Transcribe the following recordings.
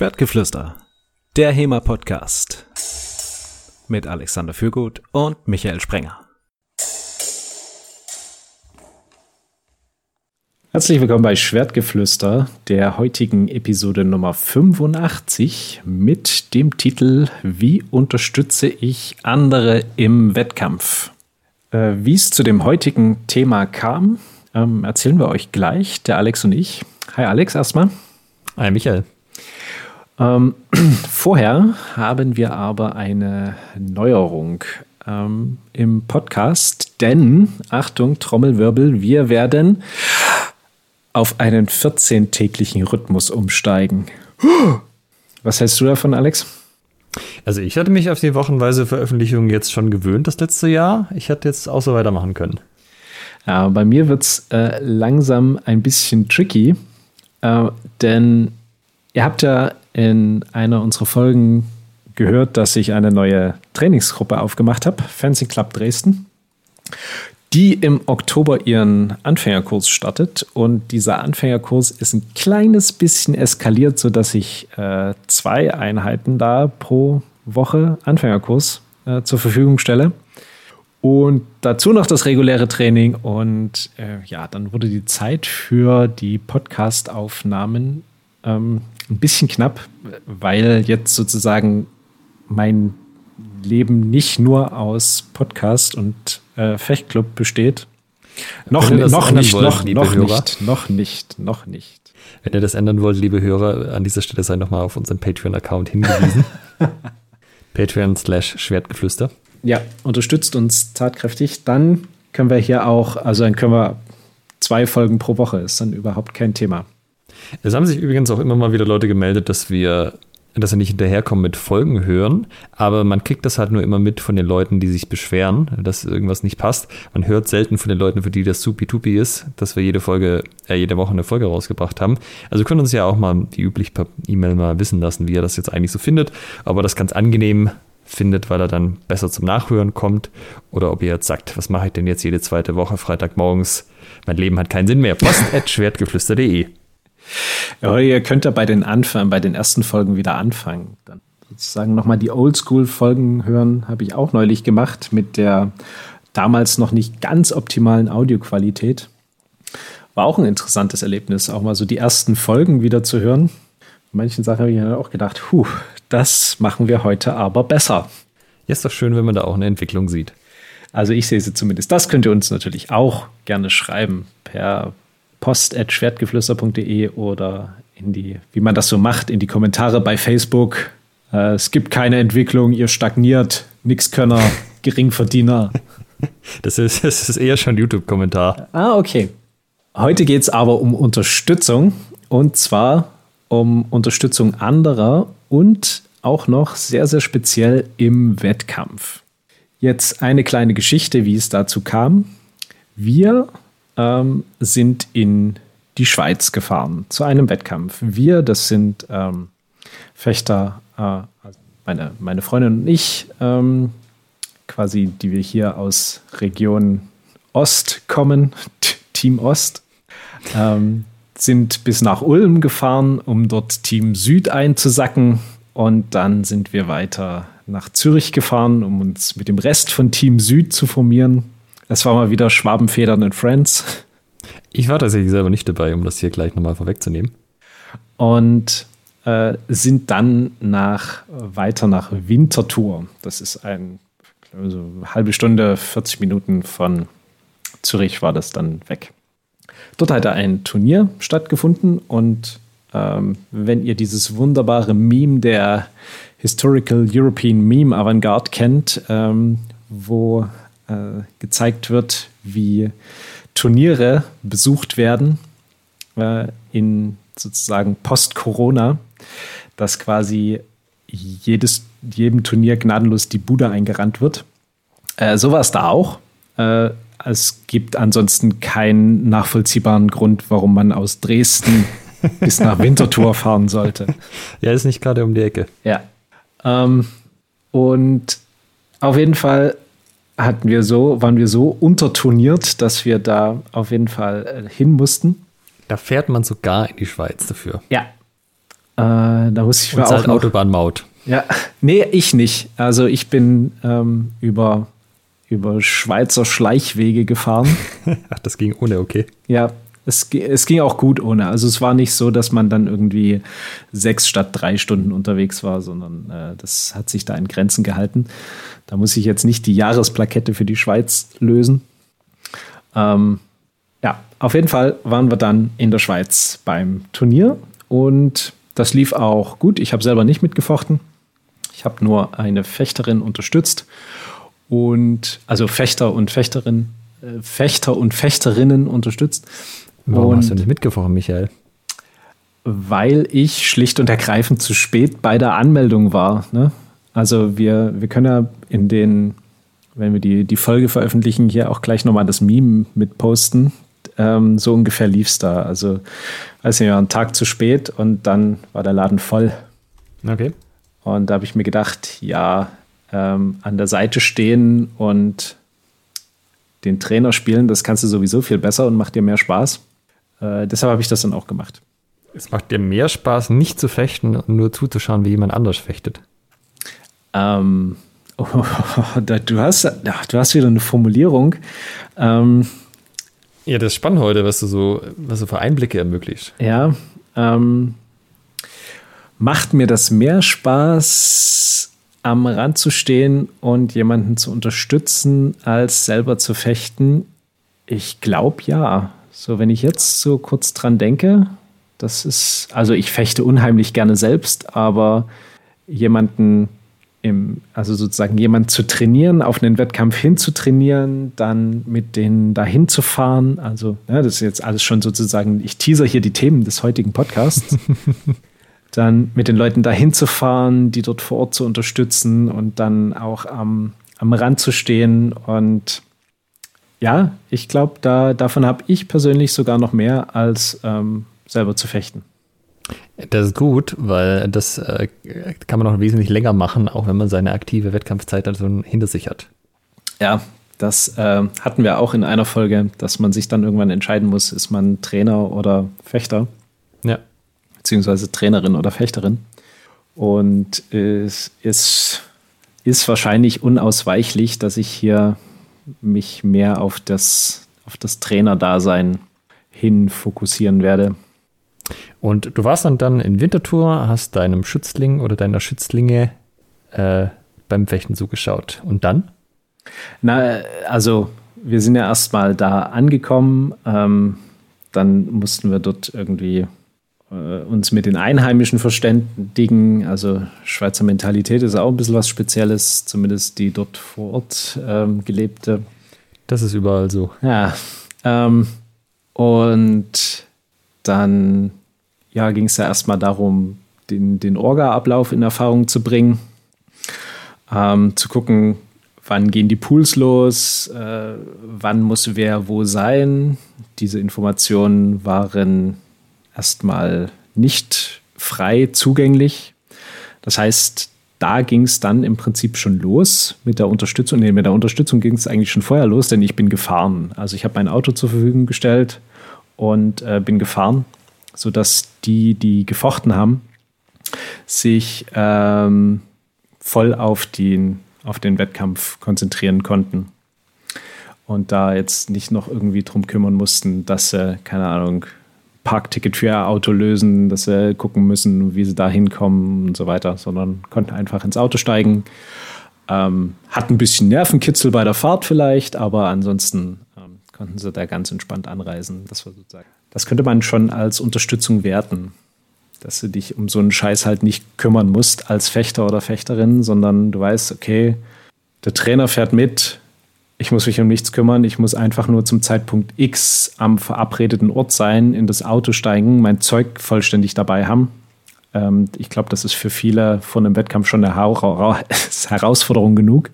Schwertgeflüster, der HEMA-Podcast mit Alexander Fürgut und Michael Sprenger. Herzlich willkommen bei Schwertgeflüster, der heutigen Episode Nummer 85 mit dem Titel Wie unterstütze ich andere im Wettkampf? Äh, Wie es zu dem heutigen Thema kam, ähm, erzählen wir euch gleich, der Alex und ich. Hi Alex erstmal. Hi Michael. Ähm, vorher haben wir aber eine Neuerung ähm, im Podcast, denn, Achtung, Trommelwirbel, wir werden auf einen 14-täglichen Rhythmus umsteigen. Was hältst du davon, Alex? Also ich hatte mich auf die wochenweise Veröffentlichung jetzt schon gewöhnt das letzte Jahr. Ich hätte jetzt auch so weitermachen können. Ja, bei mir wird es äh, langsam ein bisschen tricky, äh, denn ihr habt ja in einer unserer Folgen gehört, dass ich eine neue Trainingsgruppe aufgemacht habe, Fancy Club Dresden, die im Oktober ihren Anfängerkurs startet. Und dieser Anfängerkurs ist ein kleines bisschen eskaliert, sodass ich äh, zwei Einheiten da pro Woche Anfängerkurs äh, zur Verfügung stelle. Und dazu noch das reguläre Training. Und äh, ja, dann wurde die Zeit für die Podcast-Aufnahmen ähm, ein bisschen knapp, weil jetzt sozusagen mein Leben nicht nur aus Podcast und äh, Fechtclub besteht. Noch, noch nicht, wollt, noch, noch Hörer, nicht, noch nicht, noch nicht. Wenn ihr das ändern wollt, liebe Hörer, an dieser Stelle sei nochmal auf unseren Patreon-Account hingewiesen. Patreon slash Schwertgeflüster. Ja, unterstützt uns tatkräftig. Dann können wir hier auch, also dann können wir zwei Folgen pro Woche, ist dann überhaupt kein Thema. Es haben sich übrigens auch immer mal wieder Leute gemeldet, dass wir, dass wir nicht hinterherkommen mit Folgen hören, aber man kriegt das halt nur immer mit von den Leuten, die sich beschweren, dass irgendwas nicht passt. Man hört selten von den Leuten, für die das supi-tupi ist, dass wir jede Folge, äh, jede Woche eine Folge rausgebracht haben. Also können uns ja auch mal die üblich per E-Mail mal wissen lassen, wie er das jetzt eigentlich so findet, aber das ganz angenehm findet, weil er dann besser zum Nachhören kommt oder ob ihr jetzt sagt, was mache ich denn jetzt jede zweite Woche Freitagmorgens? Mein Leben hat keinen Sinn mehr. Post at schwertgeflüster.de ja, ihr könnt ja bei den Anfang, bei den ersten Folgen wieder anfangen. Dann sozusagen nochmal die Oldschool-Folgen hören, habe ich auch neulich gemacht mit der damals noch nicht ganz optimalen Audioqualität. War auch ein interessantes Erlebnis, auch mal so die ersten Folgen wieder zu hören. manchen Sachen habe ich dann auch gedacht, puh, das machen wir heute aber besser. Ja, ist doch schön, wenn man da auch eine Entwicklung sieht. Also ich sehe sie zumindest. Das könnt ihr uns natürlich auch gerne schreiben per post.schwertgeflüster.de oder in die, wie man das so macht, in die Kommentare bei Facebook. Äh, es gibt keine Entwicklung, ihr stagniert, Nixkönner, Geringverdiener. Das ist, das ist eher schon YouTube-Kommentar. Ah, okay. Heute geht es aber um Unterstützung und zwar um Unterstützung anderer und auch noch sehr, sehr speziell im Wettkampf. Jetzt eine kleine Geschichte, wie es dazu kam. Wir ähm, sind in die Schweiz gefahren zu einem Wettkampf. Wir, das sind ähm, Fechter, äh, also meine, meine Freundin und ich, ähm, quasi, die wir hier aus Region Ost kommen, Team Ost, ähm, sind bis nach Ulm gefahren, um dort Team Süd einzusacken. Und dann sind wir weiter nach Zürich gefahren, um uns mit dem Rest von Team Süd zu formieren. Es war mal wieder Schwabenfedern und Friends. Ich war tatsächlich selber nicht dabei, um das hier gleich nochmal vorwegzunehmen. Und äh, sind dann nach, weiter nach Winterthur. Das ist ein, so eine halbe Stunde, 40 Minuten von Zürich war das dann weg. Dort hat ein Turnier stattgefunden und ähm, wenn ihr dieses wunderbare Meme der Historical European Meme Avantgarde kennt, ähm, wo äh, gezeigt wird, wie Turniere besucht werden äh, in sozusagen Post-Corona, dass quasi jedes, jedem Turnier gnadenlos die Bude eingerannt wird. Äh, so war es da auch. Äh, es gibt ansonsten keinen nachvollziehbaren Grund, warum man aus Dresden bis nach Winterthur fahren sollte. Ja, ist nicht gerade um die Ecke. Ja. Ähm, und auf jeden Fall hatten wir so, waren wir so unterturniert, dass wir da auf jeden Fall äh, hin mussten. Da fährt man sogar in die Schweiz dafür. Ja. Äh, da muss ich Und auch Autobahnmaut. Ja, nee, ich nicht. Also ich bin ähm, über, über Schweizer Schleichwege gefahren. Ach, das ging ohne, okay. Ja, es, es ging auch gut ohne. Also es war nicht so, dass man dann irgendwie sechs statt drei Stunden unterwegs war, sondern äh, das hat sich da in Grenzen gehalten. Da muss ich jetzt nicht die Jahresplakette für die Schweiz lösen. Ähm, ja, auf jeden Fall waren wir dann in der Schweiz beim Turnier und das lief auch gut. Ich habe selber nicht mitgefochten. Ich habe nur eine Fechterin unterstützt und also Fechter und Fechterin, äh, Fechter und Fechterinnen unterstützt. Warum und hast du nicht mitgefochten, Michael? Weil ich schlicht und ergreifend zu spät bei der Anmeldung war. Ne? Also wir, wir können ja in den, wenn wir die, die Folge veröffentlichen, hier auch gleich nochmal das Meme mit posten. Ähm, so ungefähr lief es da. Also, weiß nicht, einen Tag zu spät und dann war der Laden voll. Okay. Und da habe ich mir gedacht, ja, ähm, an der Seite stehen und den Trainer spielen, das kannst du sowieso viel besser und macht dir mehr Spaß. Äh, deshalb habe ich das dann auch gemacht. Es macht dir mehr Spaß, nicht zu fechten und nur zuzuschauen, wie jemand anders fechtet. Ähm, oh, du, hast, du hast wieder eine Formulierung. Ähm, ja, das ist spannend heute, was du so, was du für Einblicke ermöglicht. Ja, ähm, macht mir das mehr Spaß, am Rand zu stehen und jemanden zu unterstützen, als selber zu fechten? Ich glaube ja. So, wenn ich jetzt so kurz dran denke, das ist, also ich fechte unheimlich gerne selbst, aber jemanden im, also sozusagen jemand zu trainieren, auf einen Wettkampf hinzutrainieren, dann mit denen dahin zu fahren. Also, ja, das ist jetzt alles schon sozusagen, ich teaser hier die Themen des heutigen Podcasts. dann mit den Leuten dahin zu fahren, die dort vor Ort zu unterstützen und dann auch am, am Rand zu stehen. Und ja, ich glaube, da, davon habe ich persönlich sogar noch mehr als ähm, selber zu fechten. Das ist gut, weil das äh, kann man noch wesentlich länger machen, auch wenn man seine aktive Wettkampfzeit also hinter sich hat. Ja, das äh, hatten wir auch in einer Folge, dass man sich dann irgendwann entscheiden muss, ist man Trainer oder Fechter. Ja. Beziehungsweise Trainerin oder Fechterin. Und es ist, ist wahrscheinlich unausweichlich, dass ich hier mich mehr auf das, auf das Trainerdasein hin fokussieren werde. Und du warst dann, dann in Winterthur, hast deinem Schützling oder deiner Schützlinge äh, beim Fechten zugeschaut. Und dann? Na, also wir sind ja erstmal da angekommen. Ähm, dann mussten wir dort irgendwie uns mit den Einheimischen verständigen. Also Schweizer Mentalität ist auch ein bisschen was Spezielles, zumindest die dort vor Ort ähm, gelebte. Das ist überall so. Ja. Ähm, und dann ja, ging es ja erstmal darum, den, den Orga-Ablauf in Erfahrung zu bringen, ähm, zu gucken, wann gehen die Pools los, äh, wann muss wer wo sein. Diese Informationen waren erstmal nicht frei zugänglich. Das heißt, da ging es dann im Prinzip schon los mit der Unterstützung. Nee, mit der Unterstützung ging es eigentlich schon vorher los, denn ich bin gefahren. Also ich habe mein Auto zur Verfügung gestellt und äh, bin gefahren sodass die, die gefochten haben, sich ähm, voll auf den, auf den Wettkampf konzentrieren konnten. Und da jetzt nicht noch irgendwie drum kümmern mussten, dass sie, keine Ahnung, Parkticket für ihr Auto lösen, dass sie gucken müssen, wie sie da hinkommen und so weiter, sondern konnten einfach ins Auto steigen. Ähm, hat ein bisschen Nervenkitzel bei der Fahrt vielleicht, aber ansonsten ähm, konnten sie da ganz entspannt anreisen. Das war sozusagen das könnte man schon als Unterstützung werten. Dass du dich um so einen Scheiß halt nicht kümmern musst als Fechter oder Fechterin, sondern du weißt, okay, der Trainer fährt mit, ich muss mich um nichts kümmern, ich muss einfach nur zum Zeitpunkt X am verabredeten Ort sein, in das Auto steigen, mein Zeug vollständig dabei haben. Ähm, ich glaube, das ist für viele von einem Wettkampf schon eine Herausforderung genug,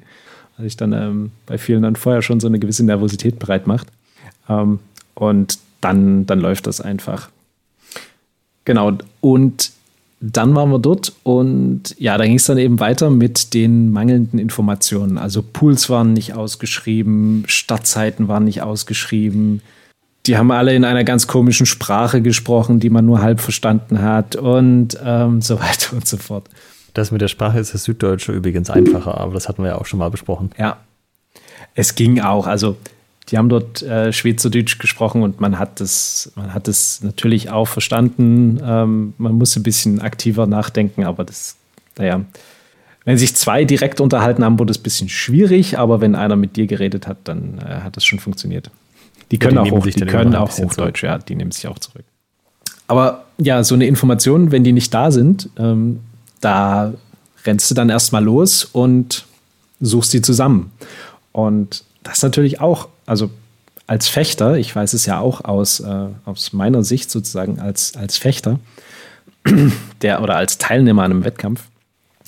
weil sich dann ähm, bei vielen dann vorher schon so eine gewisse Nervosität bereit macht. Ähm, und dann, dann läuft das einfach. Genau. Und dann waren wir dort und ja, da ging es dann eben weiter mit den mangelnden Informationen. Also Pools waren nicht ausgeschrieben, Stadtzeiten waren nicht ausgeschrieben, die haben alle in einer ganz komischen Sprache gesprochen, die man nur halb verstanden hat und ähm, so weiter und so fort. Das mit der Sprache ist das Süddeutsche übrigens einfacher, aber das hatten wir ja auch schon mal besprochen. Ja, es ging auch. Also die haben dort äh, Schweizerdeutsch gesprochen und man hat das, man hat es natürlich auch verstanden. Ähm, man muss ein bisschen aktiver nachdenken, aber das, naja, wenn sich zwei direkt unterhalten haben, wurde es ein bisschen schwierig, aber wenn einer mit dir geredet hat, dann äh, hat das schon funktioniert. Die können ja, die auch, hoch, die können auch Hochdeutsch, ja, die nehmen sich auch zurück. Aber ja, so eine Information, wenn die nicht da sind, ähm, da rennst du dann erstmal los und suchst sie zusammen. Und das ist natürlich auch, also als Fechter, ich weiß es ja auch aus, äh, aus meiner Sicht sozusagen als, als Fechter, der oder als Teilnehmer an einem Wettkampf,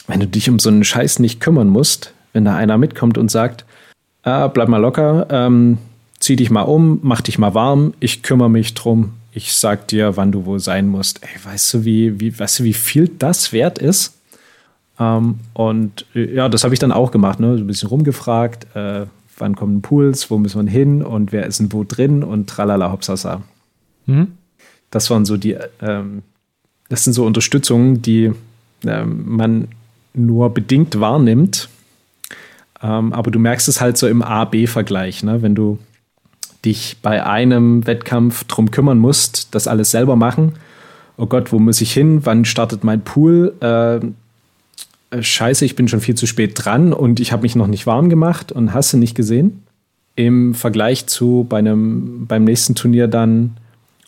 wenn du dich um so einen Scheiß nicht kümmern musst, wenn da einer mitkommt und sagt, ah, bleib mal locker, ähm, zieh dich mal um, mach dich mal warm, ich kümmere mich drum, ich sag dir, wann du wo sein musst. Ey, weißt du, wie, wie, weißt du, wie viel das wert ist? Ähm, und äh, ja, das habe ich dann auch gemacht, ne? So ein bisschen rumgefragt, äh, wann kommen Pools, wo müssen wir hin und wer ist denn wo drin und tralala hopsasa. Mhm. Das waren so die, ähm, das sind so Unterstützungen, die ähm, man nur bedingt wahrnimmt. Ähm, aber du merkst es halt so im A-B-Vergleich, ne? wenn du dich bei einem Wettkampf drum kümmern musst, das alles selber machen. Oh Gott, wo muss ich hin? Wann startet mein Pool? Äh, scheiße, ich bin schon viel zu spät dran und ich habe mich noch nicht warm gemacht und hast du nicht gesehen. Im Vergleich zu bei einem, beim nächsten Turnier dann,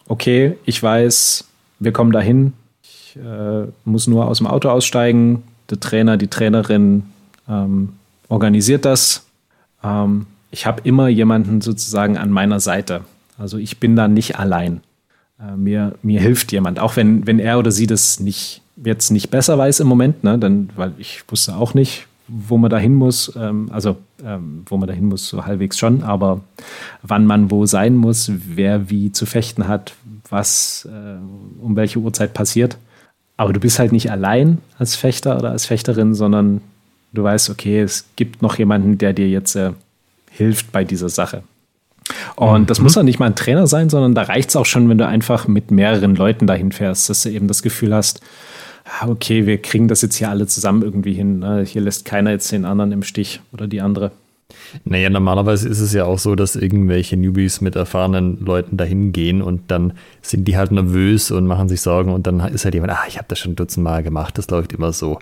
okay, ich weiß, wir kommen dahin, ich äh, muss nur aus dem Auto aussteigen, der Trainer, die Trainerin ähm, organisiert das. Ähm, ich habe immer jemanden sozusagen an meiner Seite. Also ich bin da nicht allein. Äh, mir, mir hilft jemand, auch wenn, wenn er oder sie das nicht jetzt nicht besser weiß im Moment, ne, dann, weil ich wusste auch nicht, wo man da hin muss, ähm, also ähm, wo man da hin muss, so halbwegs schon, aber wann man wo sein muss, wer wie zu fechten hat, was äh, um welche Uhrzeit passiert. Aber du bist halt nicht allein als Fechter oder als Fechterin, sondern du weißt, okay, es gibt noch jemanden, der dir jetzt äh, hilft bei dieser Sache. Und mhm. das muss ja nicht mal ein Trainer sein, sondern da reicht es auch schon, wenn du einfach mit mehreren Leuten dahin fährst, dass du eben das Gefühl hast, okay, wir kriegen das jetzt hier alle zusammen irgendwie hin. Ne? Hier lässt keiner jetzt den anderen im Stich oder die andere. Naja, normalerweise ist es ja auch so, dass irgendwelche Newbies mit erfahrenen Leuten dahin gehen und dann sind die halt nervös und machen sich Sorgen und dann ist halt jemand, ah, ich habe das schon dutzendmal gemacht, das läuft immer so.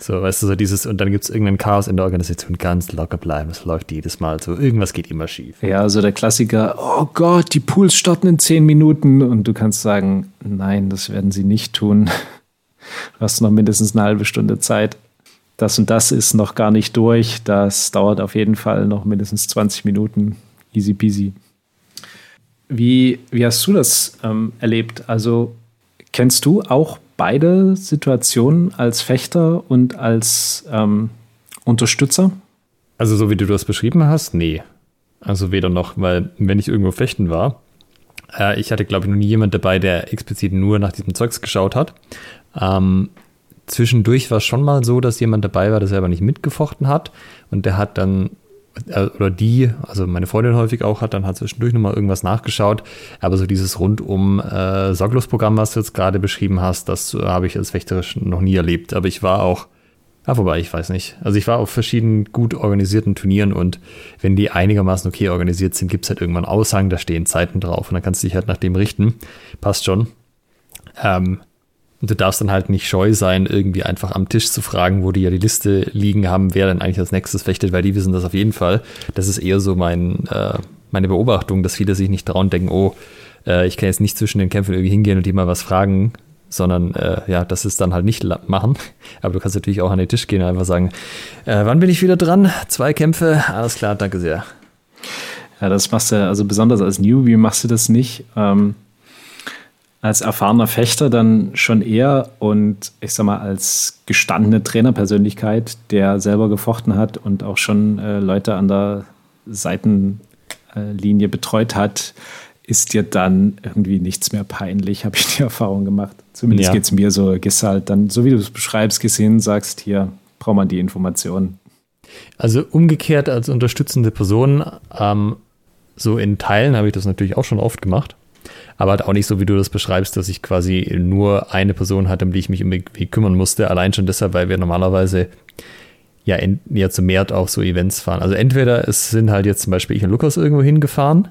So, weißt du, so dieses, und dann gibt es irgendein Chaos in der Organisation, ganz locker bleiben, es läuft jedes Mal so, irgendwas geht immer schief. Ja, also der Klassiker, oh Gott, die Pools starten in zehn Minuten und du kannst sagen, nein, das werden sie nicht tun. Du hast noch mindestens eine halbe Stunde Zeit. Das und das ist noch gar nicht durch. Das dauert auf jeden Fall noch mindestens 20 Minuten. Easy peasy. Wie, wie hast du das ähm, erlebt? Also kennst du auch beide Situationen als Fechter und als ähm, Unterstützer? Also so wie du das beschrieben hast, nee. Also weder noch, weil wenn ich irgendwo fechten war, äh, ich hatte glaube ich noch nie jemand dabei, der explizit nur nach diesem Zeugs geschaut hat, ähm, zwischendurch war es schon mal so, dass jemand dabei war, der selber nicht mitgefochten hat und der hat dann äh, oder die, also meine Freundin häufig auch hat, dann hat zwischendurch nochmal irgendwas nachgeschaut. Aber so dieses rundum äh, Sorglos-Programm, was du jetzt gerade beschrieben hast, das habe ich als Wächterisch noch nie erlebt. Aber ich war auch, ja, wobei, ich weiß nicht. Also ich war auf verschiedenen gut organisierten Turnieren und wenn die einigermaßen okay organisiert sind, gibt es halt irgendwann Aushang, da stehen Zeiten drauf und dann kannst du dich halt nach dem richten. Passt schon. Ähm, und du darfst dann halt nicht scheu sein, irgendwie einfach am Tisch zu fragen, wo die ja die Liste liegen haben, wer dann eigentlich als nächstes fechtet, weil die wissen das auf jeden Fall. Das ist eher so mein, äh, meine Beobachtung, dass viele sich nicht trauen denken, oh, äh, ich kann jetzt nicht zwischen den Kämpfen irgendwie hingehen und die mal was fragen, sondern äh, ja, das ist dann halt nicht machen. Aber du kannst natürlich auch an den Tisch gehen und einfach sagen, äh, wann bin ich wieder dran? Zwei Kämpfe, alles klar, danke sehr. Ja, das machst du, also besonders als Newbie machst du das nicht. Ähm als erfahrener Fechter dann schon eher und ich sag mal als gestandene Trainerpersönlichkeit, der selber gefochten hat und auch schon äh, Leute an der Seitenlinie betreut hat, ist dir dann irgendwie nichts mehr peinlich, habe ich die Erfahrung gemacht. Zumindest ja. geht es mir so, gehst halt dann, so wie du es beschreibst, gesehen, sagst, hier braucht man die Informationen. Also umgekehrt als unterstützende Person ähm, so in Teilen habe ich das natürlich auch schon oft gemacht. Aber halt auch nicht so, wie du das beschreibst, dass ich quasi nur eine Person hatte, um die ich mich irgendwie kümmern musste. Allein schon deshalb, weil wir normalerweise ja, in, ja zu Mehrt auch so Events fahren. Also entweder es sind halt jetzt zum Beispiel ich und Lukas irgendwo hingefahren.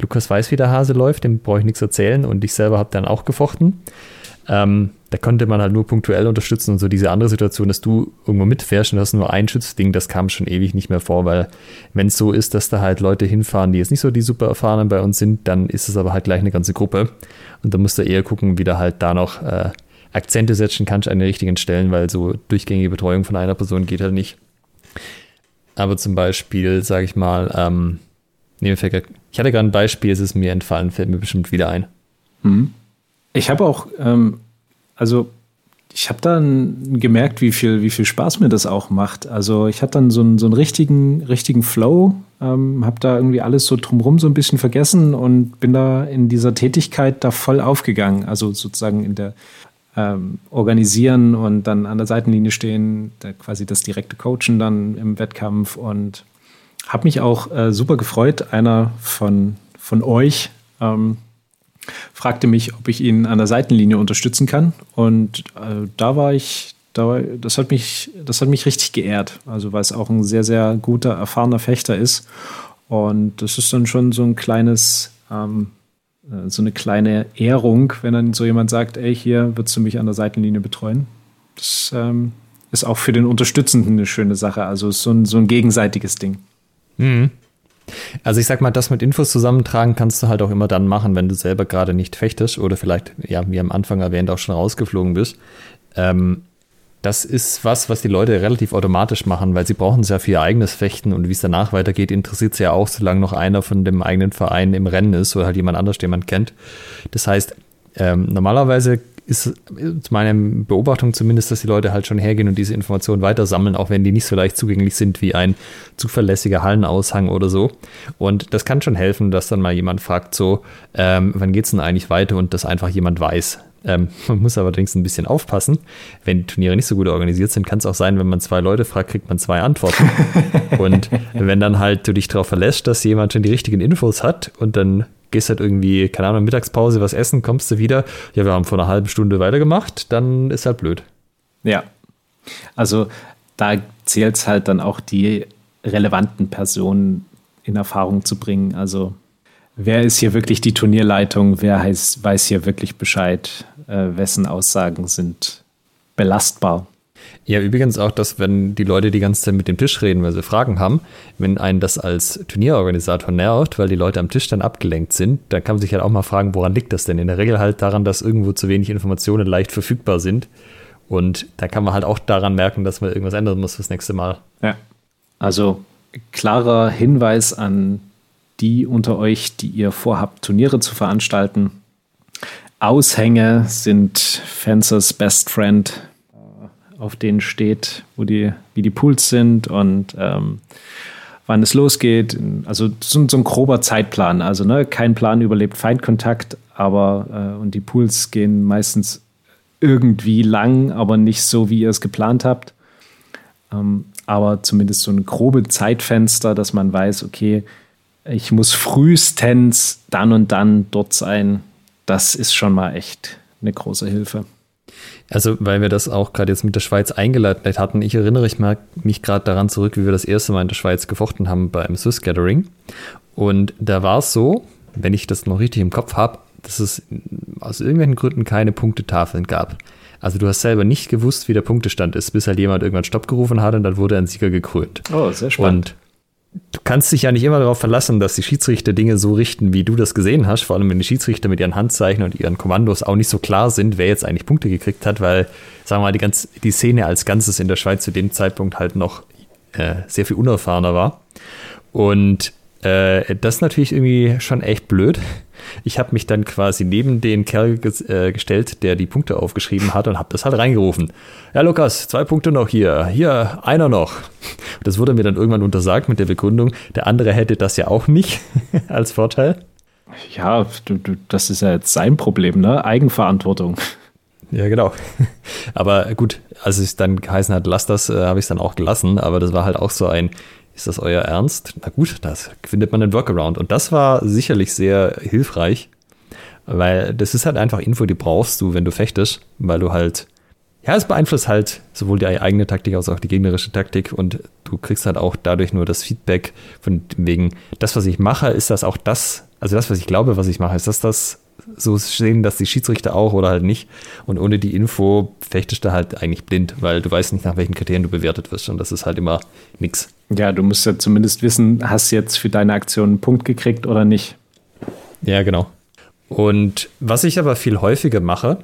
Lukas weiß, wie der Hase läuft, dem brauche ich nichts erzählen und ich selber habe dann auch gefochten. Ähm, da konnte man halt nur punktuell unterstützen und so diese andere Situation, dass du irgendwo mitfährst und hast nur ein Schützding, das kam schon ewig nicht mehr vor, weil wenn es so ist, dass da halt Leute hinfahren, die jetzt nicht so die super erfahrenen bei uns sind, dann ist es aber halt gleich eine ganze Gruppe und da musst du eher gucken, wie du halt da noch äh, Akzente setzen kannst an den richtigen Stellen, weil so durchgängige Betreuung von einer Person geht halt nicht. Aber zum Beispiel, sage ich mal, ähm, nee, ich hatte gerade ein Beispiel, es ist mir entfallen, fällt mir bestimmt wieder ein. Mhm. Ich habe auch, ähm, also ich habe dann gemerkt, wie viel, wie viel Spaß mir das auch macht. Also ich hatte dann so einen, so einen richtigen, richtigen Flow, ähm, habe da irgendwie alles so drumherum so ein bisschen vergessen und bin da in dieser Tätigkeit da voll aufgegangen. Also sozusagen in der ähm, Organisieren und dann an der Seitenlinie stehen, da quasi das direkte Coachen dann im Wettkampf und habe mich auch äh, super gefreut. Einer von, von euch, ähm, fragte mich, ob ich ihn an der Seitenlinie unterstützen kann. Und äh, da war ich, da war, das, hat mich, das hat mich richtig geehrt. Also weil es auch ein sehr, sehr guter, erfahrener Fechter ist. Und das ist dann schon so ein kleines, ähm, äh, so eine kleine Ehrung, wenn dann so jemand sagt, ey, hier würdest du mich an der Seitenlinie betreuen. Das ähm, ist auch für den Unterstützenden eine schöne Sache. Also so ein, so ein gegenseitiges Ding. Mhm. Also ich sag mal, das mit Infos zusammentragen kannst du halt auch immer dann machen, wenn du selber gerade nicht fechtest oder vielleicht, ja, wie am Anfang erwähnt, auch schon rausgeflogen bist. Ähm, das ist was, was die Leute relativ automatisch machen, weil sie brauchen für ihr eigenes Fechten und wie es danach weitergeht, interessiert sie ja auch, solange noch einer von dem eigenen Verein im Rennen ist oder halt jemand anders, den man kennt. Das heißt, ähm, normalerweise ist zu meiner Beobachtung zumindest, dass die Leute halt schon hergehen und diese Informationen weiter sammeln, auch wenn die nicht so leicht zugänglich sind wie ein zuverlässiger Hallenaushang oder so. Und das kann schon helfen, dass dann mal jemand fragt, so, ähm, wann es denn eigentlich weiter und das einfach jemand weiß. Ähm, man muss allerdings ein bisschen aufpassen. Wenn die Turniere nicht so gut organisiert sind, kann es auch sein, wenn man zwei Leute fragt, kriegt man zwei Antworten. und wenn dann halt du dich darauf verlässt, dass jemand schon die richtigen Infos hat und dann gehst halt irgendwie, keine Ahnung, Mittagspause was essen, kommst du wieder, ja, wir haben vor einer halben Stunde weitergemacht, dann ist halt blöd. Ja. Also da zählt es halt dann auch die relevanten Personen in Erfahrung zu bringen. Also wer ist hier wirklich die Turnierleitung, wer heißt, weiß hier wirklich Bescheid, äh, wessen Aussagen sind belastbar. Ja, übrigens auch, dass wenn die Leute die ganze Zeit mit dem Tisch reden, weil sie Fragen haben, wenn einen das als Turnierorganisator nervt, weil die Leute am Tisch dann abgelenkt sind, dann kann man sich halt auch mal fragen, woran liegt das denn? In der Regel halt daran, dass irgendwo zu wenig Informationen leicht verfügbar sind. Und da kann man halt auch daran merken, dass man irgendwas ändern muss fürs nächste Mal. Ja. Also klarer Hinweis an die unter euch, die ihr vorhabt, Turniere zu veranstalten. Aushänge sind Fencers Best Friend auf denen steht, wo die, wie die Pools sind und ähm, wann es losgeht. Also so, so, ein grober Zeitplan. Also ne, kein Plan überlebt Feindkontakt, aber äh, und die Pools gehen meistens irgendwie lang, aber nicht so, wie ihr es geplant habt. Ähm, aber zumindest so ein grobe Zeitfenster, dass man weiß, okay, ich muss frühestens dann und dann dort sein. Das ist schon mal echt eine große Hilfe. Also, weil wir das auch gerade jetzt mit der Schweiz eingeleitet hatten, ich erinnere ich mich gerade daran zurück, wie wir das erste Mal in der Schweiz gefochten haben beim Swiss Gathering. Und da war es so, wenn ich das noch richtig im Kopf habe, dass es aus irgendwelchen Gründen keine Punktetafeln gab. Also du hast selber nicht gewusst, wie der Punktestand ist, bis halt jemand irgendwann Stopp gerufen hat und dann wurde ein Sieger gekrönt. Oh, sehr spannend. Und du kannst dich ja nicht immer darauf verlassen, dass die Schiedsrichter Dinge so richten, wie du das gesehen hast, vor allem wenn die Schiedsrichter mit ihren Handzeichen und ihren Kommandos auch nicht so klar sind, wer jetzt eigentlich Punkte gekriegt hat, weil, sagen wir mal, die, ganz, die Szene als Ganzes in der Schweiz zu dem Zeitpunkt halt noch äh, sehr viel unerfahrener war. Und äh, das ist natürlich irgendwie schon echt blöd. Ich habe mich dann quasi neben den Kerl ges äh, gestellt, der die Punkte aufgeschrieben hat und habe das halt reingerufen. Ja, Lukas, zwei Punkte noch hier. Hier, einer noch. Das wurde mir dann irgendwann untersagt mit der Begründung, der andere hätte das ja auch nicht als Vorteil. Ja, du, du, das ist ja jetzt sein Problem, ne? Eigenverantwortung. Ja, genau. Aber gut, als es dann geheißen hat, lass das, äh, habe ich es dann auch gelassen. Aber das war halt auch so ein, Ist das euer Ernst? Na gut, das findet man einen Workaround. Und das war sicherlich sehr hilfreich, weil das ist halt einfach Info, die brauchst du, wenn du fechtest, weil du halt, ja, es beeinflusst halt sowohl die eigene Taktik als auch die gegnerische Taktik und du kriegst halt auch dadurch nur das Feedback von wegen, das, was ich mache, ist das auch das, also das, was ich glaube, was ich mache, ist das das, so sehen das die Schiedsrichter auch oder halt nicht. Und ohne die Info fechtest du halt eigentlich blind, weil du weißt nicht, nach welchen Kriterien du bewertet wirst. Und das ist halt immer nix. Ja, du musst ja zumindest wissen, hast du jetzt für deine Aktion einen Punkt gekriegt oder nicht. Ja, genau. Und was ich aber viel häufiger mache,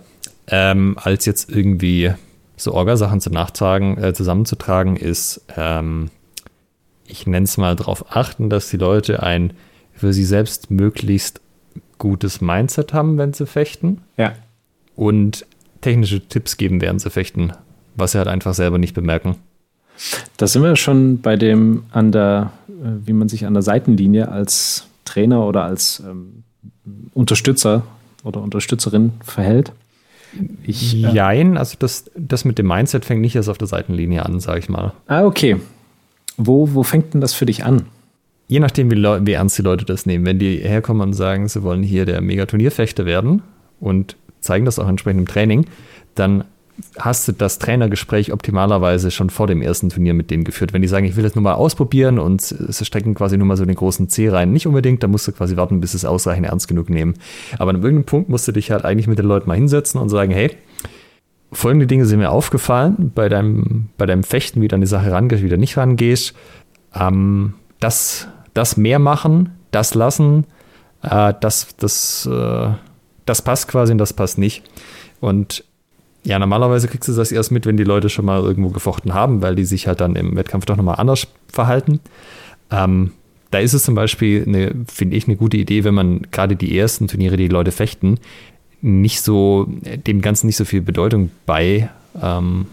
ähm, als jetzt irgendwie so Orgasachen zu nachtragen, äh, zusammenzutragen, ist, ähm, ich nenne es mal darauf achten, dass die Leute ein für sie selbst möglichst gutes Mindset haben, wenn sie fechten. Ja. Und technische Tipps geben, während sie fechten, was sie halt einfach selber nicht bemerken. Da sind wir schon bei dem an der, äh, wie man sich an der Seitenlinie als Trainer oder als ähm, Unterstützer oder Unterstützerin verhält. Ich, äh, Jein, also das, das mit dem Mindset fängt nicht erst auf der Seitenlinie an, sage ich mal. Ah, okay. Wo, wo fängt denn das für dich an? Je nachdem, wie, wie ernst die Leute das nehmen. Wenn die herkommen und sagen, sie wollen hier der Megaturnierfechter werden und zeigen das auch entsprechend im Training, dann hast du das Trainergespräch optimalerweise schon vor dem ersten Turnier mit denen geführt. Wenn die sagen, ich will das nur mal ausprobieren und sie stecken quasi nur mal so den großen C rein, nicht unbedingt, dann musst du quasi warten, bis sie es ausreichend ernst genug nehmen. Aber an irgendeinem Punkt musst du dich halt eigentlich mit den Leuten mal hinsetzen und sagen, hey, folgende Dinge sind mir aufgefallen bei deinem, bei deinem Fechten, wie du an die Sache rangehst, wie du nicht rangehst. Ähm, das, das mehr machen, das lassen, äh, das, das, äh, das passt quasi und das passt nicht. Und ja, normalerweise kriegst du das erst mit, wenn die Leute schon mal irgendwo gefochten haben, weil die sich halt dann im Wettkampf doch nochmal anders verhalten. Ähm, da ist es zum Beispiel, finde ich, eine gute Idee, wenn man gerade die ersten Turniere, die, Leute fechten, nicht so, dem Ganzen nicht so viel Bedeutung bei, ähm,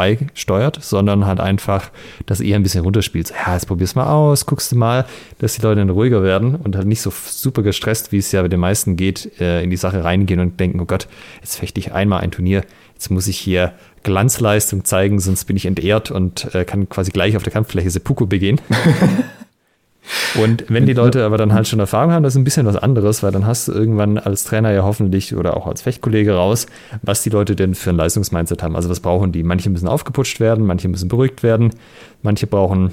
beisteuert, sondern halt einfach das eher ein bisschen runterspielt. Ja, jetzt probier's mal aus, guckst du mal, dass die Leute dann ruhiger werden und halt nicht so super gestresst, wie es ja bei den meisten geht, äh, in die Sache reingehen und denken, oh Gott, jetzt fechte ich einmal ein Turnier, jetzt muss ich hier Glanzleistung zeigen, sonst bin ich entehrt und äh, kann quasi gleich auf der Kampffläche Seppuku begehen. Und wenn die Leute aber dann halt schon Erfahrung haben, das ist ein bisschen was anderes, weil dann hast du irgendwann als Trainer ja hoffentlich oder auch als Fechtkollege raus, was die Leute denn für ein Leistungsmindset haben. Also was brauchen die? Manche müssen aufgeputscht werden, manche müssen beruhigt werden, manche brauchen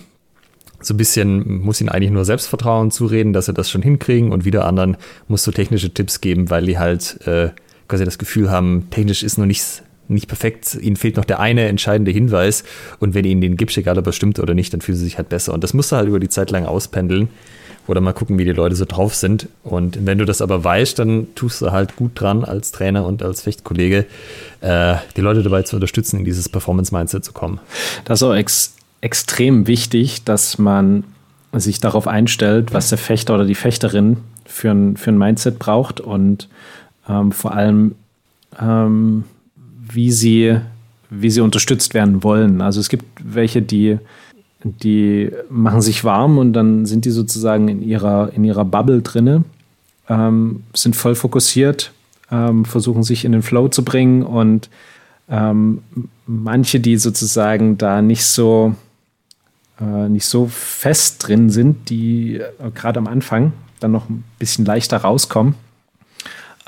so ein bisschen, muss ihnen eigentlich nur Selbstvertrauen zureden, dass sie das schon hinkriegen und wieder anderen musst du technische Tipps geben, weil die halt äh, quasi das Gefühl haben, technisch ist noch nichts nicht perfekt. Ihnen fehlt noch der eine entscheidende Hinweis. Und wenn ihnen den gibst, egal ob er stimmt oder nicht, dann fühlen sie sich halt besser. Und das musst du halt über die Zeit lang auspendeln oder mal gucken, wie die Leute so drauf sind. Und wenn du das aber weißt, dann tust du halt gut dran als Trainer und als Fechtkollege, äh, die Leute dabei zu unterstützen, in dieses Performance-Mindset zu kommen. Das ist auch ex extrem wichtig, dass man sich darauf einstellt, was der Fechter oder die Fechterin für ein, für ein Mindset braucht und ähm, vor allem ähm, wie sie, wie sie unterstützt werden wollen. Also es gibt welche, die, die machen sich warm und dann sind die sozusagen in ihrer, in ihrer Bubble drinne, ähm, sind voll fokussiert, ähm, versuchen sich in den Flow zu bringen und ähm, manche, die sozusagen da nicht so äh, nicht so fest drin sind, die äh, gerade am Anfang dann noch ein bisschen leichter rauskommen.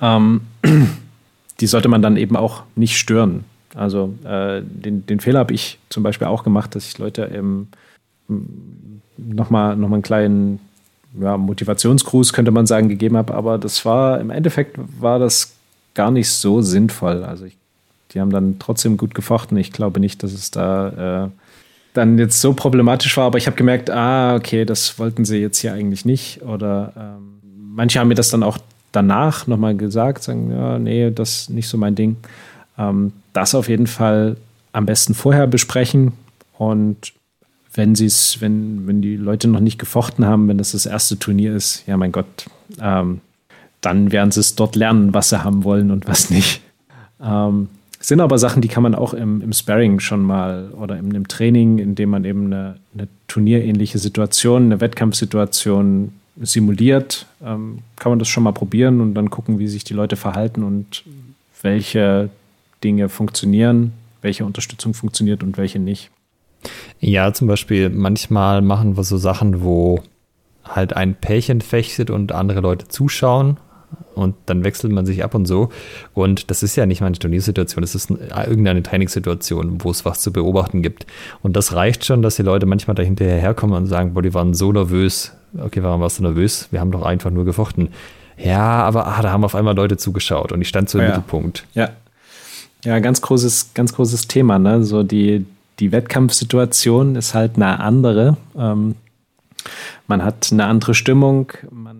Ähm, die sollte man dann eben auch nicht stören. Also äh, den, den Fehler habe ich zum Beispiel auch gemacht, dass ich Leute ähm, nochmal noch mal einen kleinen ja, Motivationsgruß, könnte man sagen, gegeben habe. Aber das war, im Endeffekt war das gar nicht so sinnvoll. Also ich, die haben dann trotzdem gut gefochten. Ich glaube nicht, dass es da äh, dann jetzt so problematisch war, aber ich habe gemerkt, ah, okay, das wollten sie jetzt hier eigentlich nicht. Oder ähm, manche haben mir das dann auch danach nochmal gesagt, sagen, ja, nee, das ist nicht so mein Ding. Ähm, das auf jeden Fall am besten vorher besprechen und wenn sie es, wenn, wenn die Leute noch nicht gefochten haben, wenn das das erste Turnier ist, ja mein Gott, ähm, dann werden sie es dort lernen, was sie haben wollen und was nicht. Ähm, sind aber Sachen, die kann man auch im, im Sparring schon mal oder im, im Training, indem man eben eine, eine turnierähnliche Situation, eine Wettkampfsituation simuliert, ähm, kann man das schon mal probieren und dann gucken, wie sich die Leute verhalten und welche Dinge funktionieren, welche Unterstützung funktioniert und welche nicht. Ja, zum Beispiel manchmal machen wir so Sachen, wo halt ein Pärchen fechtet und andere Leute zuschauen und dann wechselt man sich ab und so. Und das ist ja nicht mal eine Turniersituation, das ist irgendeine Trainingssituation, wo es was zu beobachten gibt. Und das reicht schon, dass die Leute manchmal da hinterher herkommen und sagen, boah, die waren so nervös. Okay, warum warst du nervös? Wir haben doch einfach nur gefochten. Ja, aber ah, da haben auf einmal Leute zugeschaut und ich stand so im ja. Mittelpunkt. Ja. Ja, ganz großes, ganz großes Thema, ne? So die, die Wettkampfsituation ist halt eine andere. Ähm, man hat eine andere Stimmung, man,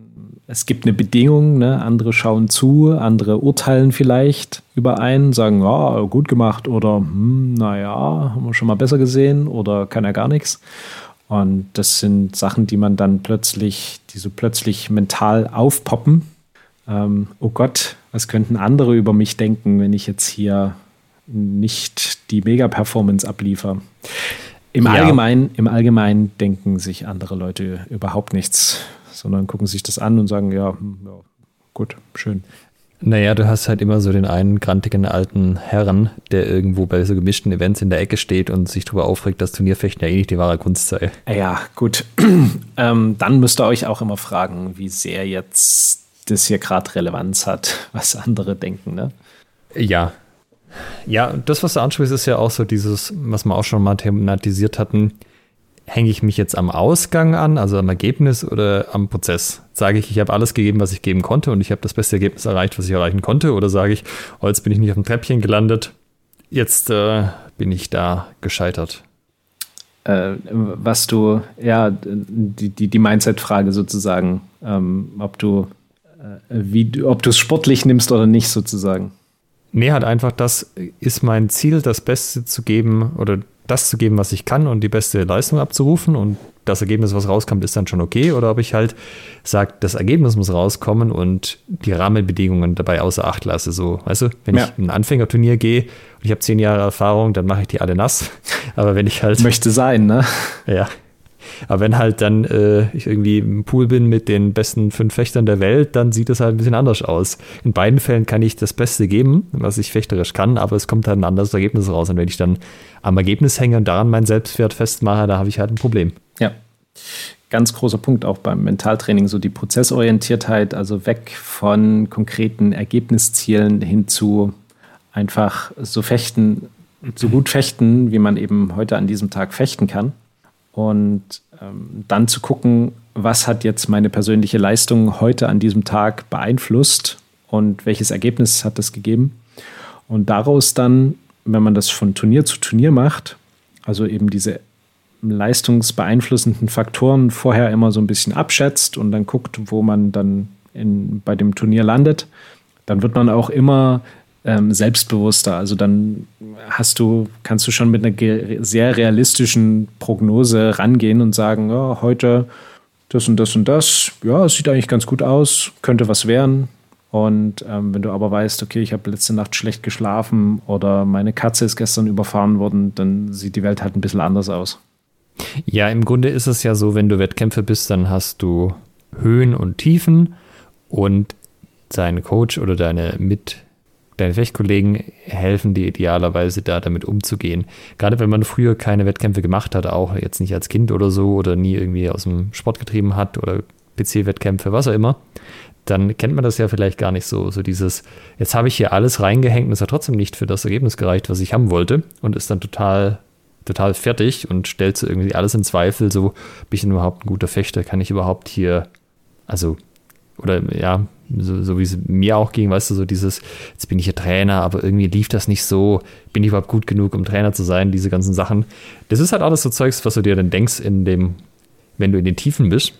es gibt eine Bedingung, ne? andere schauen zu, andere urteilen vielleicht über einen, sagen, ja, gut gemacht oder hm, naja, haben wir schon mal besser gesehen oder kann er gar nichts. Und das sind Sachen, die man dann plötzlich, die so plötzlich mental aufpoppen. Ähm, oh Gott, was könnten andere über mich denken, wenn ich jetzt hier nicht die Mega-Performance abliefere? Im, ja. Allgemeinen, Im Allgemeinen denken sich andere Leute überhaupt nichts, sondern gucken sich das an und sagen, ja, hm, ja gut, schön. Naja, du hast halt immer so den einen grantigen alten Herren, der irgendwo bei so gemischten Events in der Ecke steht und sich darüber aufregt, dass Turnierfechten ja eh nicht die wahre Kunst sei. Ja, gut. ähm, dann müsst ihr euch auch immer fragen, wie sehr jetzt das hier gerade Relevanz hat, was andere denken, ne? Ja, ja, das, was du ansprichst, ist ja auch so dieses, was wir auch schon mal thematisiert hatten. Hänge ich mich jetzt am Ausgang an, also am Ergebnis oder am Prozess? Sage ich, ich habe alles gegeben, was ich geben konnte und ich habe das beste Ergebnis erreicht, was ich erreichen konnte? Oder sage ich, oh, jetzt bin ich nicht auf dem Treppchen gelandet, jetzt äh, bin ich da gescheitert? Äh, was du, ja, die, die, die Mindset-Frage sozusagen, ähm, ob du, äh, wie, ob du es sportlich nimmst oder nicht sozusagen. Nee, halt einfach, das ist mein Ziel, das Beste zu geben oder das zu geben, was ich kann und die beste Leistung abzurufen und das Ergebnis, was rauskommt, ist dann schon okay. Oder ob ich halt sage, das Ergebnis muss rauskommen und die Rahmenbedingungen dabei außer Acht lasse. So, weißt du, wenn ja. ich ein Anfängerturnier gehe und ich habe zehn Jahre Erfahrung, dann mache ich die alle nass. Aber wenn ich halt. Möchte sein, ne? Ja. Aber wenn halt dann äh, ich irgendwie im Pool bin mit den besten fünf Fechtern der Welt, dann sieht es halt ein bisschen anders aus. In beiden Fällen kann ich das Beste geben, was ich fechterisch kann, aber es kommt halt ein anderes Ergebnis raus. Und wenn ich dann am Ergebnis hänge und daran mein Selbstwert festmache, da habe ich halt ein Problem. Ja. Ganz großer Punkt auch beim Mentaltraining, so die Prozessorientiertheit, also weg von konkreten Ergebniszielen hin zu einfach so fechten, so gut fechten, wie man eben heute an diesem Tag fechten kann und ähm, dann zu gucken, was hat jetzt meine persönliche Leistung heute an diesem Tag beeinflusst und welches Ergebnis hat das gegeben. Und daraus dann, wenn man das von Turnier zu Turnier macht, also eben diese leistungsbeeinflussenden Faktoren vorher immer so ein bisschen abschätzt und dann guckt, wo man dann in, bei dem Turnier landet, dann wird man auch immer ähm, selbstbewusster. Also dann hast du, kannst du schon mit einer sehr realistischen Prognose rangehen und sagen, ja, heute das und das und das, ja, es sieht eigentlich ganz gut aus, könnte was werden. Und ähm, wenn du aber weißt, okay, ich habe letzte Nacht schlecht geschlafen oder meine Katze ist gestern überfahren worden, dann sieht die Welt halt ein bisschen anders aus. Ja, im Grunde ist es ja so, wenn du Wettkämpfe bist, dann hast du Höhen und Tiefen und dein Coach oder deine Mit deine Fechtkollegen helfen dir idealerweise da damit umzugehen. Gerade wenn man früher keine Wettkämpfe gemacht hat, auch jetzt nicht als Kind oder so oder nie irgendwie aus dem Sport getrieben hat oder PC-Wettkämpfe, was auch immer, dann kennt man das ja vielleicht gar nicht so. So dieses, jetzt habe ich hier alles reingehängt und es hat trotzdem nicht für das Ergebnis gereicht, was ich haben wollte und ist dann total total fertig und stellt so irgendwie alles in Zweifel, so bin ich denn überhaupt ein guter Fechter, kann ich überhaupt hier, also oder ja, so, so wie es mir auch ging, weißt du, so dieses, jetzt bin ich hier Trainer, aber irgendwie lief das nicht so, bin ich überhaupt gut genug, um Trainer zu sein, diese ganzen Sachen. Das ist halt alles so Zeugs, was du dir dann denkst, in dem, wenn du in den Tiefen bist.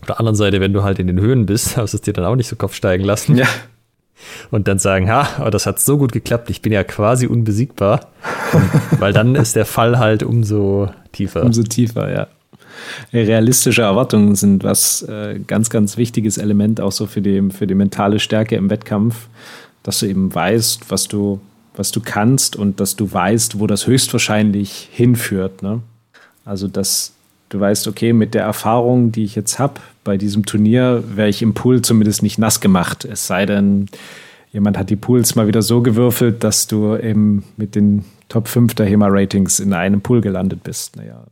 Auf der anderen Seite, wenn du halt in den Höhen bist, hast du es dir dann auch nicht so Kopf steigen lassen. Ja. Und dann sagen, ha, aber das hat so gut geklappt, ich bin ja quasi unbesiegbar. weil dann ist der Fall halt umso tiefer. Umso tiefer, ja realistische Erwartungen sind was äh, ganz, ganz wichtiges Element auch so für die, für die mentale Stärke im Wettkampf, dass du eben weißt, was du, was du kannst und dass du weißt, wo das höchstwahrscheinlich hinführt. Ne? Also, dass du weißt, okay, mit der Erfahrung, die ich jetzt habe bei diesem Turnier, wäre ich im Pool zumindest nicht nass gemacht. Es sei denn, jemand hat die Pools mal wieder so gewürfelt, dass du eben mit den Top 5 der HEMA-Ratings in einem Pool gelandet bist. Naja,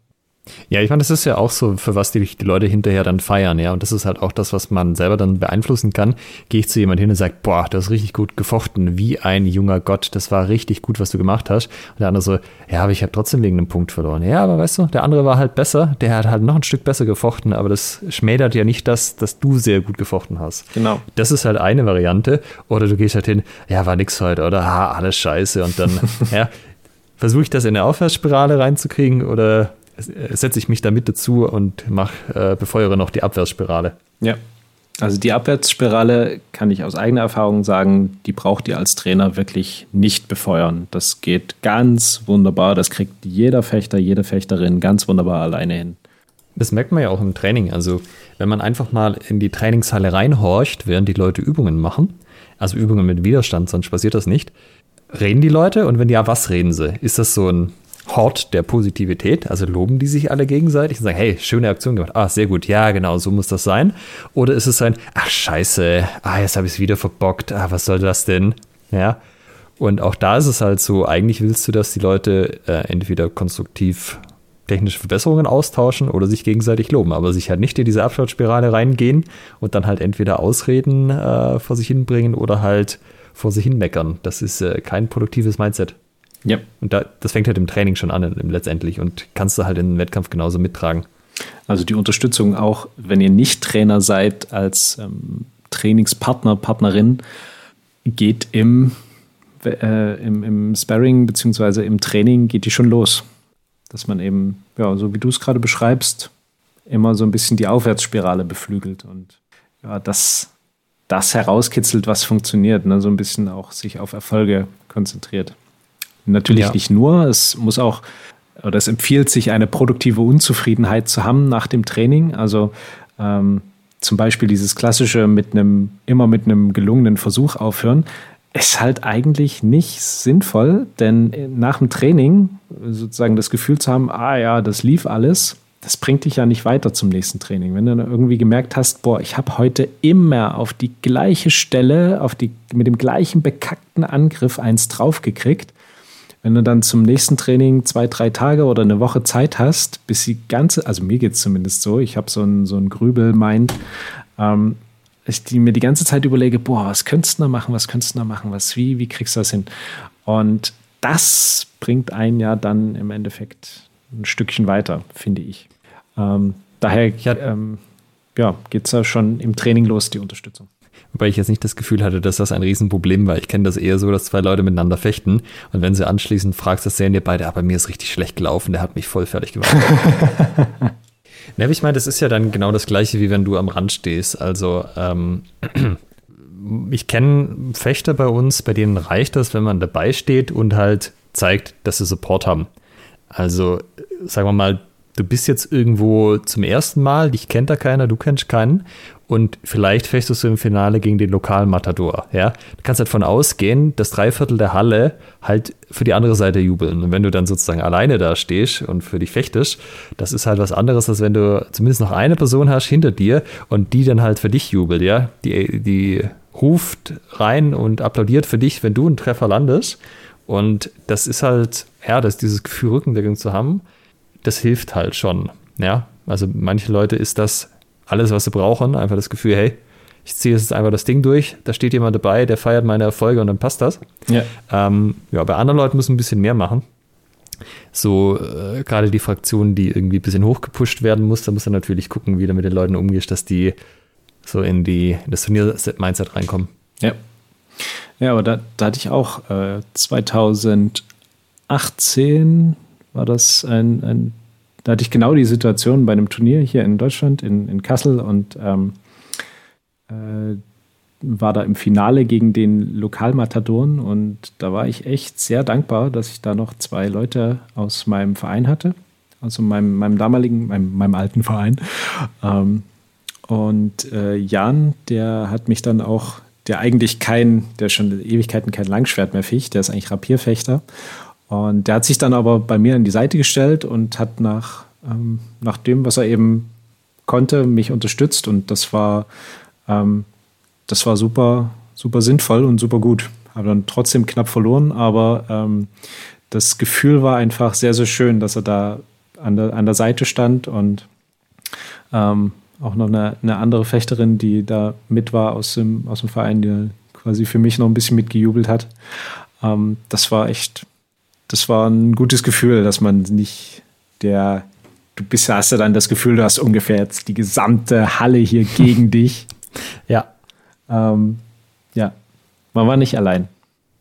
ja, ich meine, das ist ja auch so, für was die, die Leute hinterher dann feiern, ja. Und das ist halt auch das, was man selber dann beeinflussen kann. Gehe ich zu jemand hin und sage, boah, du hast richtig gut gefochten, wie ein junger Gott, das war richtig gut, was du gemacht hast. Und der andere so, ja, aber ich habe trotzdem wegen einem Punkt verloren. Ja, aber weißt du, der andere war halt besser, der hat halt noch ein Stück besser gefochten, aber das schmälert ja nicht das, dass du sehr gut gefochten hast. Genau. Das ist halt eine Variante. Oder du gehst halt hin, ja, war nix heute, oder? Ha, alles scheiße. Und dann, ja, versuche ich das in eine Aufwärtsspirale reinzukriegen oder setze ich mich damit dazu und mach, äh, befeuere noch die Abwärtsspirale. Ja. Also die Abwärtsspirale kann ich aus eigener Erfahrung sagen, die braucht ihr als Trainer wirklich nicht befeuern. Das geht ganz wunderbar. Das kriegt jeder Fechter, jede Fechterin ganz wunderbar alleine hin. Das merkt man ja auch im Training. Also wenn man einfach mal in die Trainingshalle reinhorcht, während die Leute Übungen machen, also Übungen mit Widerstand, sonst passiert das nicht, reden die Leute und wenn ja, was reden sie? Ist das so ein Hort der Positivität, also loben die sich alle gegenseitig und sagen, hey, schöne Aktion gemacht, ah, sehr gut, ja, genau, so muss das sein. Oder ist es ein, ach, scheiße, ah, jetzt habe ich es wieder verbockt, ah, was soll das denn? Ja. Und auch da ist es halt so, eigentlich willst du, dass die Leute äh, entweder konstruktiv technische Verbesserungen austauschen oder sich gegenseitig loben, aber sich halt nicht in diese Abwärtsspirale reingehen und dann halt entweder Ausreden äh, vor sich hinbringen oder halt vor sich hin meckern. Das ist äh, kein produktives Mindset. Ja. Und da, das fängt halt im Training schon an letztendlich und kannst du halt in den Wettkampf genauso mittragen. Also die Unterstützung auch, wenn ihr nicht Trainer seid, als ähm, Trainingspartner, Partnerin, geht im, äh, im, im Sparring beziehungsweise im Training geht die schon los. Dass man eben, ja, so wie du es gerade beschreibst, immer so ein bisschen die Aufwärtsspirale beflügelt und ja, das, das herauskitzelt, was funktioniert, ne? so ein bisschen auch sich auf Erfolge konzentriert. Natürlich ja. nicht nur, es muss auch, oder es empfiehlt sich, eine produktive Unzufriedenheit zu haben nach dem Training. Also ähm, zum Beispiel dieses klassische mit einem, immer mit einem gelungenen Versuch aufhören, ist halt eigentlich nicht sinnvoll, denn nach dem Training sozusagen das Gefühl zu haben, ah ja, das lief alles, das bringt dich ja nicht weiter zum nächsten Training. Wenn du dann irgendwie gemerkt hast, boah, ich habe heute immer auf die gleiche Stelle, auf die, mit dem gleichen bekackten Angriff eins draufgekriegt, wenn du dann zum nächsten Training zwei, drei Tage oder eine Woche Zeit hast, bis die ganze, also mir geht es zumindest so, ich habe so ein, so ein Grübel-Mind, ähm, ich die mir die ganze Zeit überlege, boah, was könntest du da machen, was könntest du da machen, was, wie, wie kriegst du das hin? Und das bringt einen ja dann im Endeffekt ein Stückchen weiter, finde ich. Ähm, daher ja, ähm, ja, geht es ja schon im Training los, die Unterstützung. Wobei ich jetzt nicht das Gefühl hatte, dass das ein Riesenproblem war. Ich kenne das eher so, dass zwei Leute miteinander fechten und wenn sie anschließend fragst, das sehen dir beide, aber mir ist richtig schlecht gelaufen, der hat mich voll fertig gemacht. ne, ich meine, das ist ja dann genau das gleiche, wie wenn du am Rand stehst. Also, ähm, ich kenne Fechter bei uns, bei denen reicht das, wenn man dabei steht und halt zeigt, dass sie Support haben. Also, sagen wir mal, du bist jetzt irgendwo zum ersten Mal, dich kennt da keiner, du kennst keinen und vielleicht fechtest du im Finale gegen den Lokalmatador. Ja? Du kannst halt davon ausgehen, dass drei Viertel der Halle halt für die andere Seite jubeln. Und wenn du dann sozusagen alleine da stehst und für dich fechtest, das ist halt was anderes, als wenn du zumindest noch eine Person hast hinter dir und die dann halt für dich jubelt. Ja? Die, die ruft rein und applaudiert für dich, wenn du einen Treffer landest. Und das ist halt, ja, das dieses Gefühl, Rückendeckung zu haben, das hilft halt schon. Ja, also manche Leute ist das alles, was sie brauchen. Einfach das Gefühl, hey, ich ziehe jetzt einfach das Ding durch, da steht jemand dabei, der feiert meine Erfolge und dann passt das. Ja, ähm, ja bei anderen Leuten müssen ein bisschen mehr machen. So äh, gerade die Fraktion, die irgendwie ein bisschen hochgepusht werden muss, da muss er natürlich gucken, wie du mit den Leuten umgehst, dass die so in, die, in das Turnier-Mindset reinkommen. Ja. Ja, aber da, da hatte ich auch äh, 2018 war das ein, ein da hatte ich genau die Situation bei einem Turnier hier in Deutschland, in, in Kassel und ähm, äh, war da im Finale gegen den Lokalmatadoren und da war ich echt sehr dankbar, dass ich da noch zwei Leute aus meinem Verein hatte, also meinem, meinem damaligen, meinem, meinem alten Verein. Ähm, und äh, Jan, der hat mich dann auch, der eigentlich kein, der schon Ewigkeiten kein Langschwert mehr ficht, der ist eigentlich Rapierfechter. Und der hat sich dann aber bei mir an die Seite gestellt und hat nach, ähm, nach dem, was er eben konnte, mich unterstützt. Und das war, ähm, das war super, super sinnvoll und super gut. Habe dann trotzdem knapp verloren, aber ähm, das Gefühl war einfach sehr, sehr schön, dass er da an der, an der Seite stand und ähm, auch noch eine, eine, andere Fechterin, die da mit war aus dem, aus dem Verein, die quasi für mich noch ein bisschen mitgejubelt hat. Ähm, das war echt, das war ein gutes Gefühl, dass man nicht der, du bist, hast ja dann das Gefühl, du hast ungefähr jetzt die gesamte Halle hier gegen dich. Ja. Ähm, ja, man war nicht allein.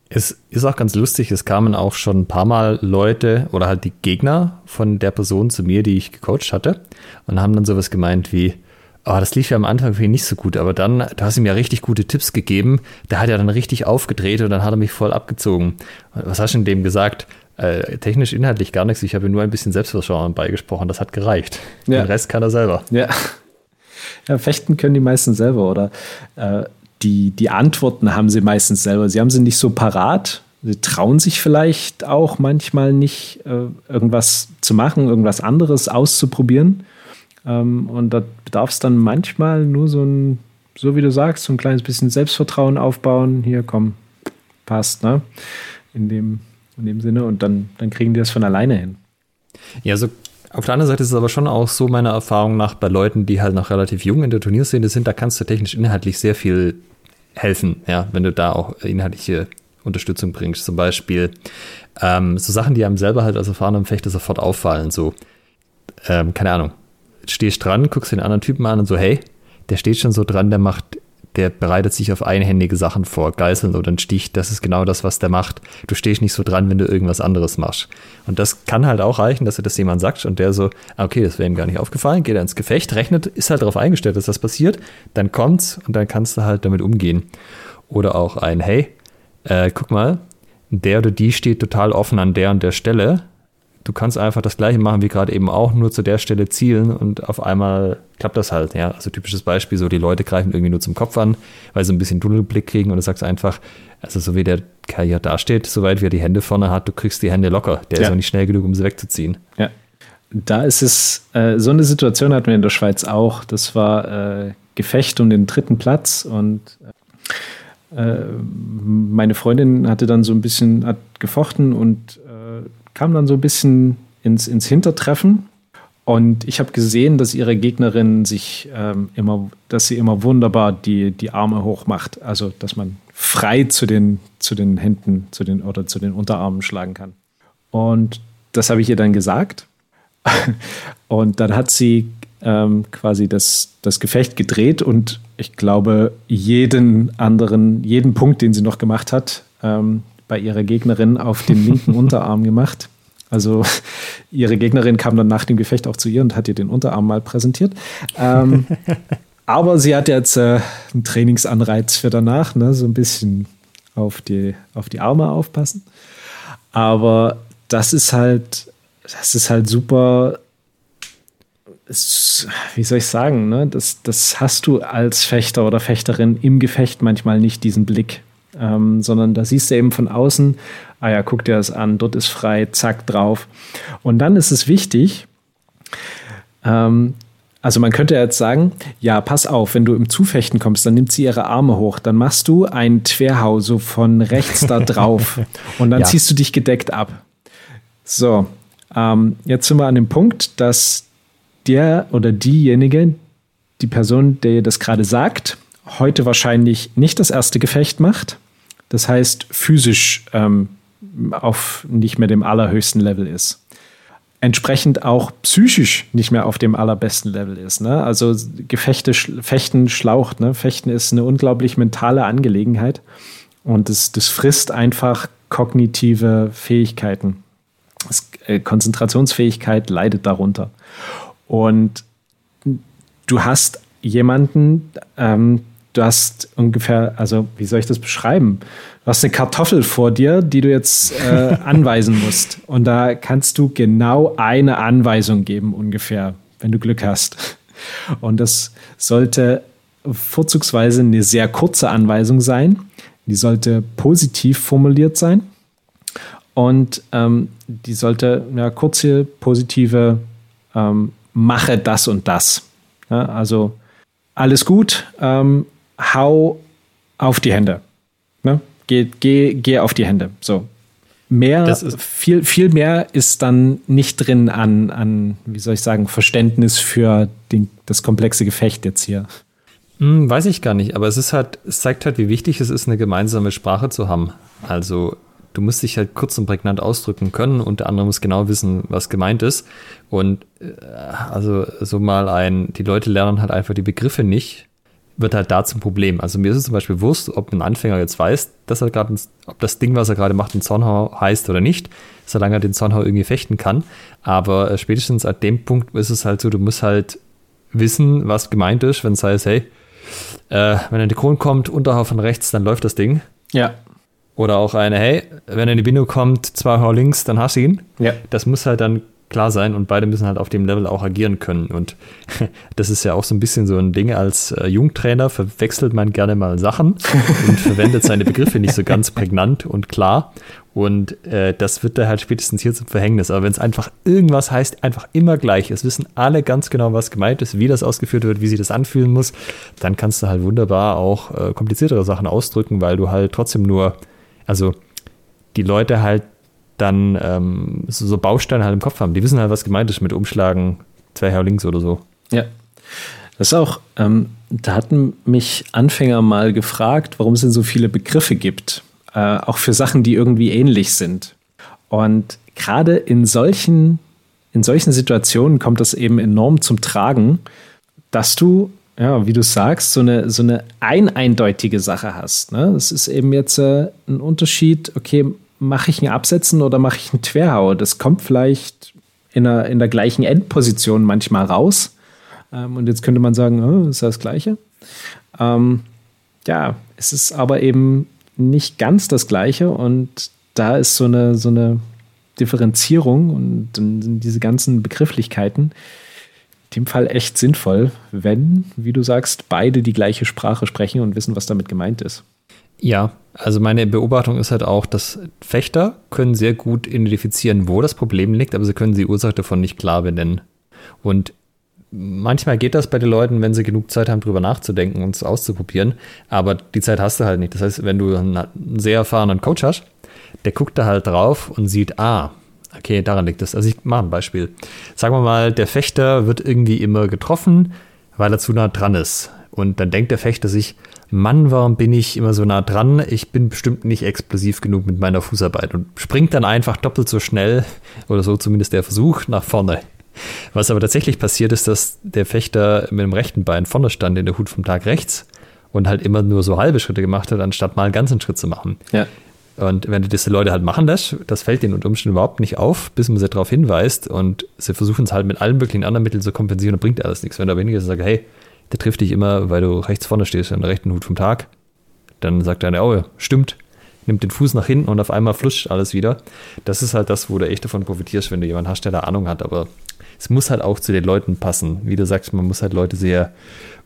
Es ist auch ganz lustig, es kamen auch schon ein paar Mal Leute oder halt die Gegner von der Person zu mir, die ich gecoacht hatte und haben dann sowas gemeint wie, oh, das lief ja am Anfang für ihn nicht so gut, aber dann, du hast ihm ja richtig gute Tipps gegeben, der hat ja dann richtig aufgedreht und dann hat er mich voll abgezogen. Was hast du denn dem gesagt? Äh, technisch, inhaltlich gar nichts, ich habe nur ein bisschen Selbstvertrauen beigesprochen, das hat gereicht. Ja. Den Rest kann er selber. Ja. ja fechten können die meisten selber, oder? Äh, die, die Antworten haben sie meistens selber. Sie haben sie nicht so parat. Sie trauen sich vielleicht auch manchmal nicht, äh, irgendwas zu machen, irgendwas anderes auszuprobieren. Ähm, und da bedarf es dann manchmal nur so ein, so wie du sagst, so ein kleines bisschen Selbstvertrauen aufbauen. Hier, komm, passt, ne? In dem, in dem Sinne. Und dann, dann kriegen die das von alleine hin. Ja, so auf der anderen Seite ist es aber schon auch so, meiner Erfahrung nach, bei Leuten, die halt noch relativ jung in der Turnierszene sind, da kannst du technisch inhaltlich sehr viel helfen, ja, wenn du da auch inhaltliche Unterstützung bringst. Zum Beispiel ähm, so Sachen, die einem selber halt als erfahrenem Fechter sofort auffallen. So, ähm, keine Ahnung, stehst dran, guckst den anderen Typen an und so, hey, der steht schon so dran, der macht der bereitet sich auf einhändige Sachen vor, Geißeln oder ein Stich, das ist genau das, was der macht. Du stehst nicht so dran, wenn du irgendwas anderes machst. Und das kann halt auch reichen, dass du das jemand sagt und der so, ah, okay, das wäre ihm gar nicht aufgefallen, geht er ins Gefecht, rechnet, ist halt darauf eingestellt, dass das passiert, dann kommt's und dann kannst du halt damit umgehen. Oder auch ein, hey, äh, guck mal, der oder die steht total offen an der und der Stelle, du kannst einfach das gleiche machen wie gerade eben auch, nur zu der Stelle zielen und auf einmal klappt das halt. Ja, also typisches Beispiel, so die Leute greifen irgendwie nur zum Kopf an, weil sie ein bisschen Tunnelblick kriegen und du sagst einfach, also so wie der Kerl hier dasteht, soweit wie er die Hände vorne hat, du kriegst die Hände locker. Der ja. ist auch nicht schnell genug, um sie wegzuziehen. Ja. Da ist es, äh, so eine Situation hatten wir in der Schweiz auch. Das war äh, Gefecht um den dritten Platz und äh, meine Freundin hatte dann so ein bisschen, hat gefochten und kam dann so ein bisschen ins, ins Hintertreffen. Und ich habe gesehen, dass ihre Gegnerin sich ähm, immer, dass sie immer wunderbar die, die Arme hoch macht. Also, dass man frei zu den, zu den Händen zu den, oder zu den Unterarmen schlagen kann. Und das habe ich ihr dann gesagt. und dann hat sie ähm, quasi das, das Gefecht gedreht und ich glaube, jeden anderen, jeden Punkt, den sie noch gemacht hat, ähm, bei ihrer Gegnerin auf den linken Unterarm gemacht. Also ihre Gegnerin kam dann nach dem Gefecht auch zu ihr und hat ihr den Unterarm mal präsentiert. Ähm, aber sie hat jetzt äh, einen Trainingsanreiz für danach, ne? so ein bisschen auf die, auf die Arme aufpassen. Aber das ist halt, das ist halt super. wie soll ich sagen, ne? das, das hast du als Fechter oder Fechterin im Gefecht manchmal nicht, diesen Blick ähm, sondern da siehst du eben von außen, ah ja, guck dir das an, dort ist frei, zack, drauf. Und dann ist es wichtig, ähm, also man könnte jetzt sagen, ja, pass auf, wenn du im Zufechten kommst, dann nimmt sie ihre Arme hoch, dann machst du einen Twerhau so von rechts da drauf und dann ja. ziehst du dich gedeckt ab. So, ähm, jetzt sind wir an dem Punkt, dass der oder diejenige, die Person, der das gerade sagt, heute wahrscheinlich nicht das erste Gefecht macht. Das heißt, physisch ähm, auf nicht mehr dem allerhöchsten Level ist. Entsprechend auch psychisch nicht mehr auf dem allerbesten Level ist. Ne? Also Gefechte, Fechten schlaucht. Ne? Fechten ist eine unglaublich mentale Angelegenheit und das, das frisst einfach kognitive Fähigkeiten. Das, äh, Konzentrationsfähigkeit leidet darunter. Und du hast jemanden, ähm, du hast ungefähr, also wie soll ich das beschreiben? Du hast eine Kartoffel vor dir, die du jetzt äh, anweisen musst. Und da kannst du genau eine Anweisung geben, ungefähr, wenn du Glück hast. Und das sollte vorzugsweise eine sehr kurze Anweisung sein. Die sollte positiv formuliert sein. Und ähm, die sollte ja, kurze, positive ähm, Mache das und das. Ja, also alles gut, ähm, hau auf die Hände. Ne? Geh, geh, geh auf die Hände. So. Mehr, viel, viel mehr ist dann nicht drin an, an, wie soll ich sagen, Verständnis für den, das komplexe Gefecht jetzt hier. Hm, weiß ich gar nicht, aber es ist halt, es zeigt halt, wie wichtig es ist, eine gemeinsame Sprache zu haben. Also du musst dich halt kurz und prägnant ausdrücken können. Unter anderem muss genau wissen, was gemeint ist. Und äh, also so mal ein, die Leute lernen halt einfach die Begriffe nicht, wird halt da zum Problem. Also mir ist es zum Beispiel wurscht, ob ein Anfänger jetzt weiß, dass er gerade, ob das Ding, was er gerade macht, ein Zornhau heißt oder nicht, solange er den Zornhau irgendwie fechten kann. Aber äh, spätestens an dem Punkt ist es halt so, du musst halt wissen, was gemeint ist, wenn es heißt, hey, äh, wenn ein Dekron kommt, Unterhau von rechts, dann läuft das Ding. Ja. Oder auch eine, hey, wenn in die Bindung kommt, zwei Hau links, dann hast du ihn. Ja. Das muss halt dann klar sein und beide müssen halt auf dem Level auch agieren können. Und das ist ja auch so ein bisschen so ein Ding, als äh, Jungtrainer verwechselt man gerne mal Sachen und verwendet seine Begriffe nicht so ganz prägnant und klar. Und äh, das wird da halt spätestens hier zum Verhängnis. Aber wenn es einfach irgendwas heißt, einfach immer gleich, es wissen alle ganz genau, was gemeint ist, wie das ausgeführt wird, wie sich das anfühlen muss, dann kannst du halt wunderbar auch äh, kompliziertere Sachen ausdrücken, weil du halt trotzdem nur also die Leute halt dann ähm, so, so, Bausteine halt im Kopf haben. Die wissen halt, was gemeint ist mit Umschlagen, zwei Her links oder so. Ja. Das ist auch, ähm, da hatten mich Anfänger mal gefragt, warum es denn so viele Begriffe gibt. Äh, auch für Sachen, die irgendwie ähnlich sind. Und gerade in solchen, in solchen Situationen kommt das eben enorm zum Tragen, dass du ja, wie du sagst, so eine, so eine eineindeutige Sache hast. Ne? Es ist eben jetzt äh, ein Unterschied, okay, mache ich ein Absetzen oder mache ich ein Querhau? Das kommt vielleicht in der, in der gleichen Endposition manchmal raus. Ähm, und jetzt könnte man sagen, oh, ist das Gleiche. Ähm, ja, es ist aber eben nicht ganz das Gleiche und da ist so eine, so eine Differenzierung und dann sind diese ganzen Begrifflichkeiten, dem Fall echt sinnvoll, wenn, wie du sagst, beide die gleiche Sprache sprechen und wissen, was damit gemeint ist. Ja, also meine Beobachtung ist halt auch, dass Fechter können sehr gut identifizieren, wo das Problem liegt, aber sie können die Ursache davon nicht klar benennen. Und manchmal geht das bei den Leuten, wenn sie genug Zeit haben, drüber nachzudenken und es auszuprobieren, aber die Zeit hast du halt nicht. Das heißt, wenn du einen sehr erfahrenen Coach hast, der guckt da halt drauf und sieht, ah, Okay, daran liegt es. Also ich mache ein Beispiel. Sagen wir mal, der Fechter wird irgendwie immer getroffen, weil er zu nah dran ist. Und dann denkt der Fechter sich, Mann, warum bin ich immer so nah dran? Ich bin bestimmt nicht explosiv genug mit meiner Fußarbeit und springt dann einfach doppelt so schnell, oder so zumindest der Versuch, nach vorne. Was aber tatsächlich passiert ist, dass der Fechter mit dem rechten Bein vorne stand in der Hut vom Tag rechts und halt immer nur so halbe Schritte gemacht hat, anstatt mal einen ganzen Schritt zu machen. Ja. Und wenn diese Leute halt machen lässt, das fällt denen unter Umständen überhaupt nicht auf, bis man sie darauf hinweist und sie versuchen es halt mit allen möglichen anderen Mitteln zu kompensieren, dann bringt alles nichts. Wenn du aber hingehst und sagst, hey, der trifft dich immer, weil du rechts vorne stehst, an der rechten Hut vom Tag, dann sagt er, oh, stimmt, nimmt den Fuß nach hinten und auf einmal flutscht alles wieder. Das ist halt das, wo du echt davon profitierst, wenn du jemanden hast, der da Ahnung hat, aber es muss halt auch zu den Leuten passen. Wie du sagst, man muss halt Leute sehr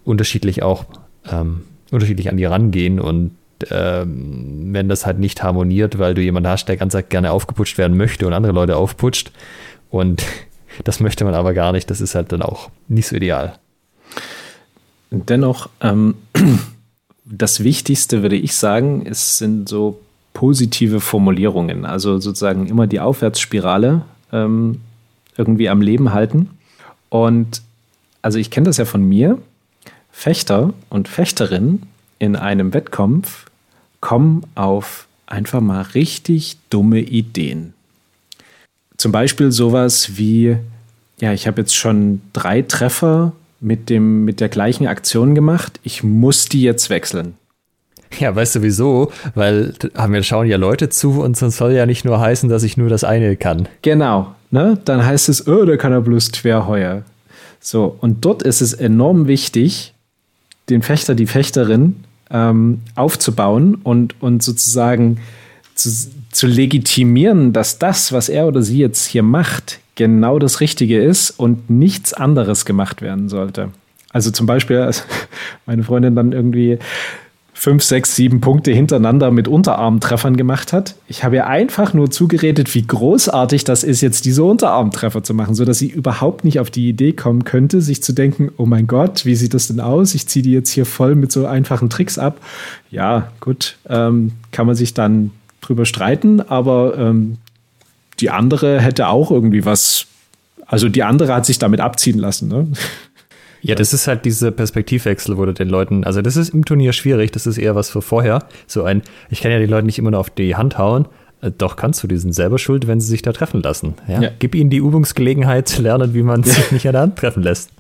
unterschiedlich auch ähm, unterschiedlich an die rangehen und ähm, wenn das halt nicht harmoniert, weil du jemanden hast, der ganz gerne aufgeputscht werden möchte und andere Leute aufputscht. Und das möchte man aber gar nicht. Das ist halt dann auch nicht so ideal. Dennoch, ähm, das Wichtigste würde ich sagen, es sind so positive Formulierungen. Also sozusagen immer die Aufwärtsspirale ähm, irgendwie am Leben halten. Und also ich kenne das ja von mir. Fechter und Fechterinnen in einem Wettkampf kommen auf einfach mal richtig dumme Ideen. Zum Beispiel sowas wie, ja, ich habe jetzt schon drei Treffer mit, dem, mit der gleichen Aktion gemacht, ich muss die jetzt wechseln. Ja, weißt du wieso? Weil wir schauen ja Leute zu und sonst soll ja nicht nur heißen, dass ich nur das eine kann. Genau, ne? Dann heißt es, oh, da kann er bloß Querheuer. So, und dort ist es enorm wichtig, den Fechter, die Fechterin ähm, aufzubauen und, und sozusagen zu, zu legitimieren, dass das, was er oder sie jetzt hier macht, genau das Richtige ist und nichts anderes gemacht werden sollte. Also zum Beispiel, als meine Freundin dann irgendwie fünf, sechs, sieben Punkte hintereinander mit Unterarmtreffern gemacht hat. Ich habe ihr einfach nur zugeredet, wie großartig das ist, jetzt diese Unterarmtreffer zu machen, sodass sie überhaupt nicht auf die Idee kommen könnte, sich zu denken, oh mein Gott, wie sieht das denn aus? Ich ziehe die jetzt hier voll mit so einfachen Tricks ab. Ja, gut, ähm, kann man sich dann drüber streiten, aber ähm, die andere hätte auch irgendwie was, also die andere hat sich damit abziehen lassen. Ne? Ja, das ist halt diese Perspektivwechsel, wo du den Leuten, also das ist im Turnier schwierig, das ist eher was für vorher. So ein, ich kann ja die Leute nicht immer nur auf die Hand hauen, äh, doch kannst du, die sind selber schuld, wenn sie sich da treffen lassen. Ja? ja. Gib ihnen die Übungsgelegenheit zu lernen, wie man sich nicht an der Hand treffen lässt.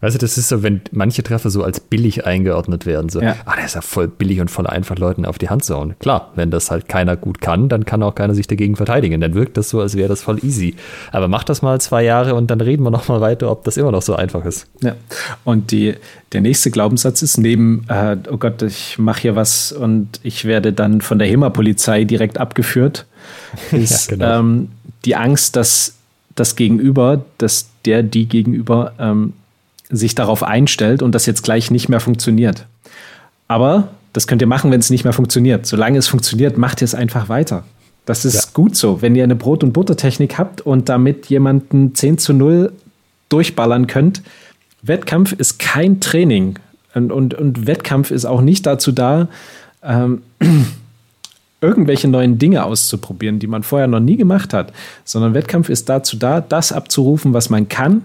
Weißt du, das ist so, wenn manche Treffer so als billig eingeordnet werden. So, ja. ah, der ist ja voll billig und voll einfach, Leuten auf die Hand zu hauen. Klar, wenn das halt keiner gut kann, dann kann auch keiner sich dagegen verteidigen. Dann wirkt das so, als wäre das voll easy. Aber mach das mal zwei Jahre und dann reden wir noch mal weiter, ob das immer noch so einfach ist. Ja. Und die, der nächste Glaubenssatz ist neben, äh, oh Gott, ich mache hier was und ich werde dann von der HEMA-Polizei direkt abgeführt, ist ja, genau. ähm, die Angst, dass das Gegenüber, dass der, die Gegenüber ähm, sich darauf einstellt und das jetzt gleich nicht mehr funktioniert. Aber das könnt ihr machen, wenn es nicht mehr funktioniert. Solange es funktioniert, macht ihr es einfach weiter. Das ist ja. gut so. Wenn ihr eine Brot- und Buttertechnik habt und damit jemanden 10 zu 0 durchballern könnt, Wettkampf ist kein Training. Und, und, und Wettkampf ist auch nicht dazu da, ähm, irgendwelche neuen Dinge auszuprobieren, die man vorher noch nie gemacht hat, sondern Wettkampf ist dazu da, das abzurufen, was man kann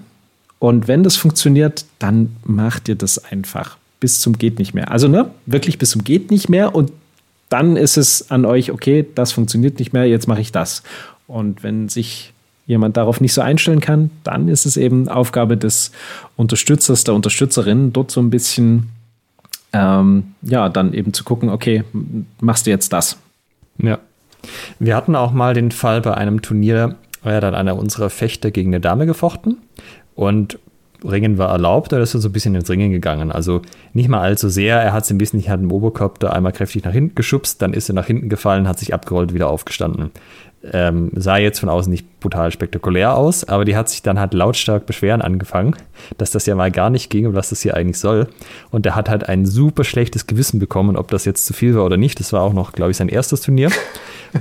und wenn das funktioniert, dann macht ihr das einfach bis zum geht nicht mehr. Also ne, wirklich bis zum geht nicht mehr und dann ist es an euch, okay, das funktioniert nicht mehr, jetzt mache ich das. Und wenn sich jemand darauf nicht so einstellen kann, dann ist es eben Aufgabe des Unterstützers, der Unterstützerin, dort so ein bisschen, ähm, ja, dann eben zu gucken, okay, machst du jetzt das? Ja. Wir hatten auch mal den Fall bei einem Turnier, da hat einer unserer Fechter gegen eine Dame gefochten und Ringen war erlaubt, da ist er so ein bisschen ins Ringen gegangen. Also nicht mal allzu sehr. Er hat es ein bisschen, ich hatte Oberkopf da einmal kräftig nach hinten geschubst, dann ist er nach hinten gefallen, hat sich abgerollt, wieder aufgestanden. Ähm, sah jetzt von außen nicht brutal spektakulär aus, aber die hat sich dann halt lautstark beschweren angefangen, dass das ja mal gar nicht ging und was das hier eigentlich soll. Und der hat halt ein super schlechtes Gewissen bekommen, ob das jetzt zu viel war oder nicht. Das war auch noch, glaube ich, sein erstes Turnier.